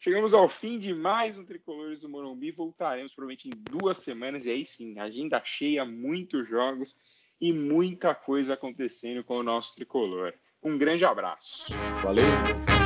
Chegamos ao fim de mais um Tricolores do Morumbi. Voltaremos provavelmente em duas semanas. E aí sim, agenda cheia, muitos jogos e muita coisa acontecendo com o nosso tricolor. Um grande abraço. Valeu!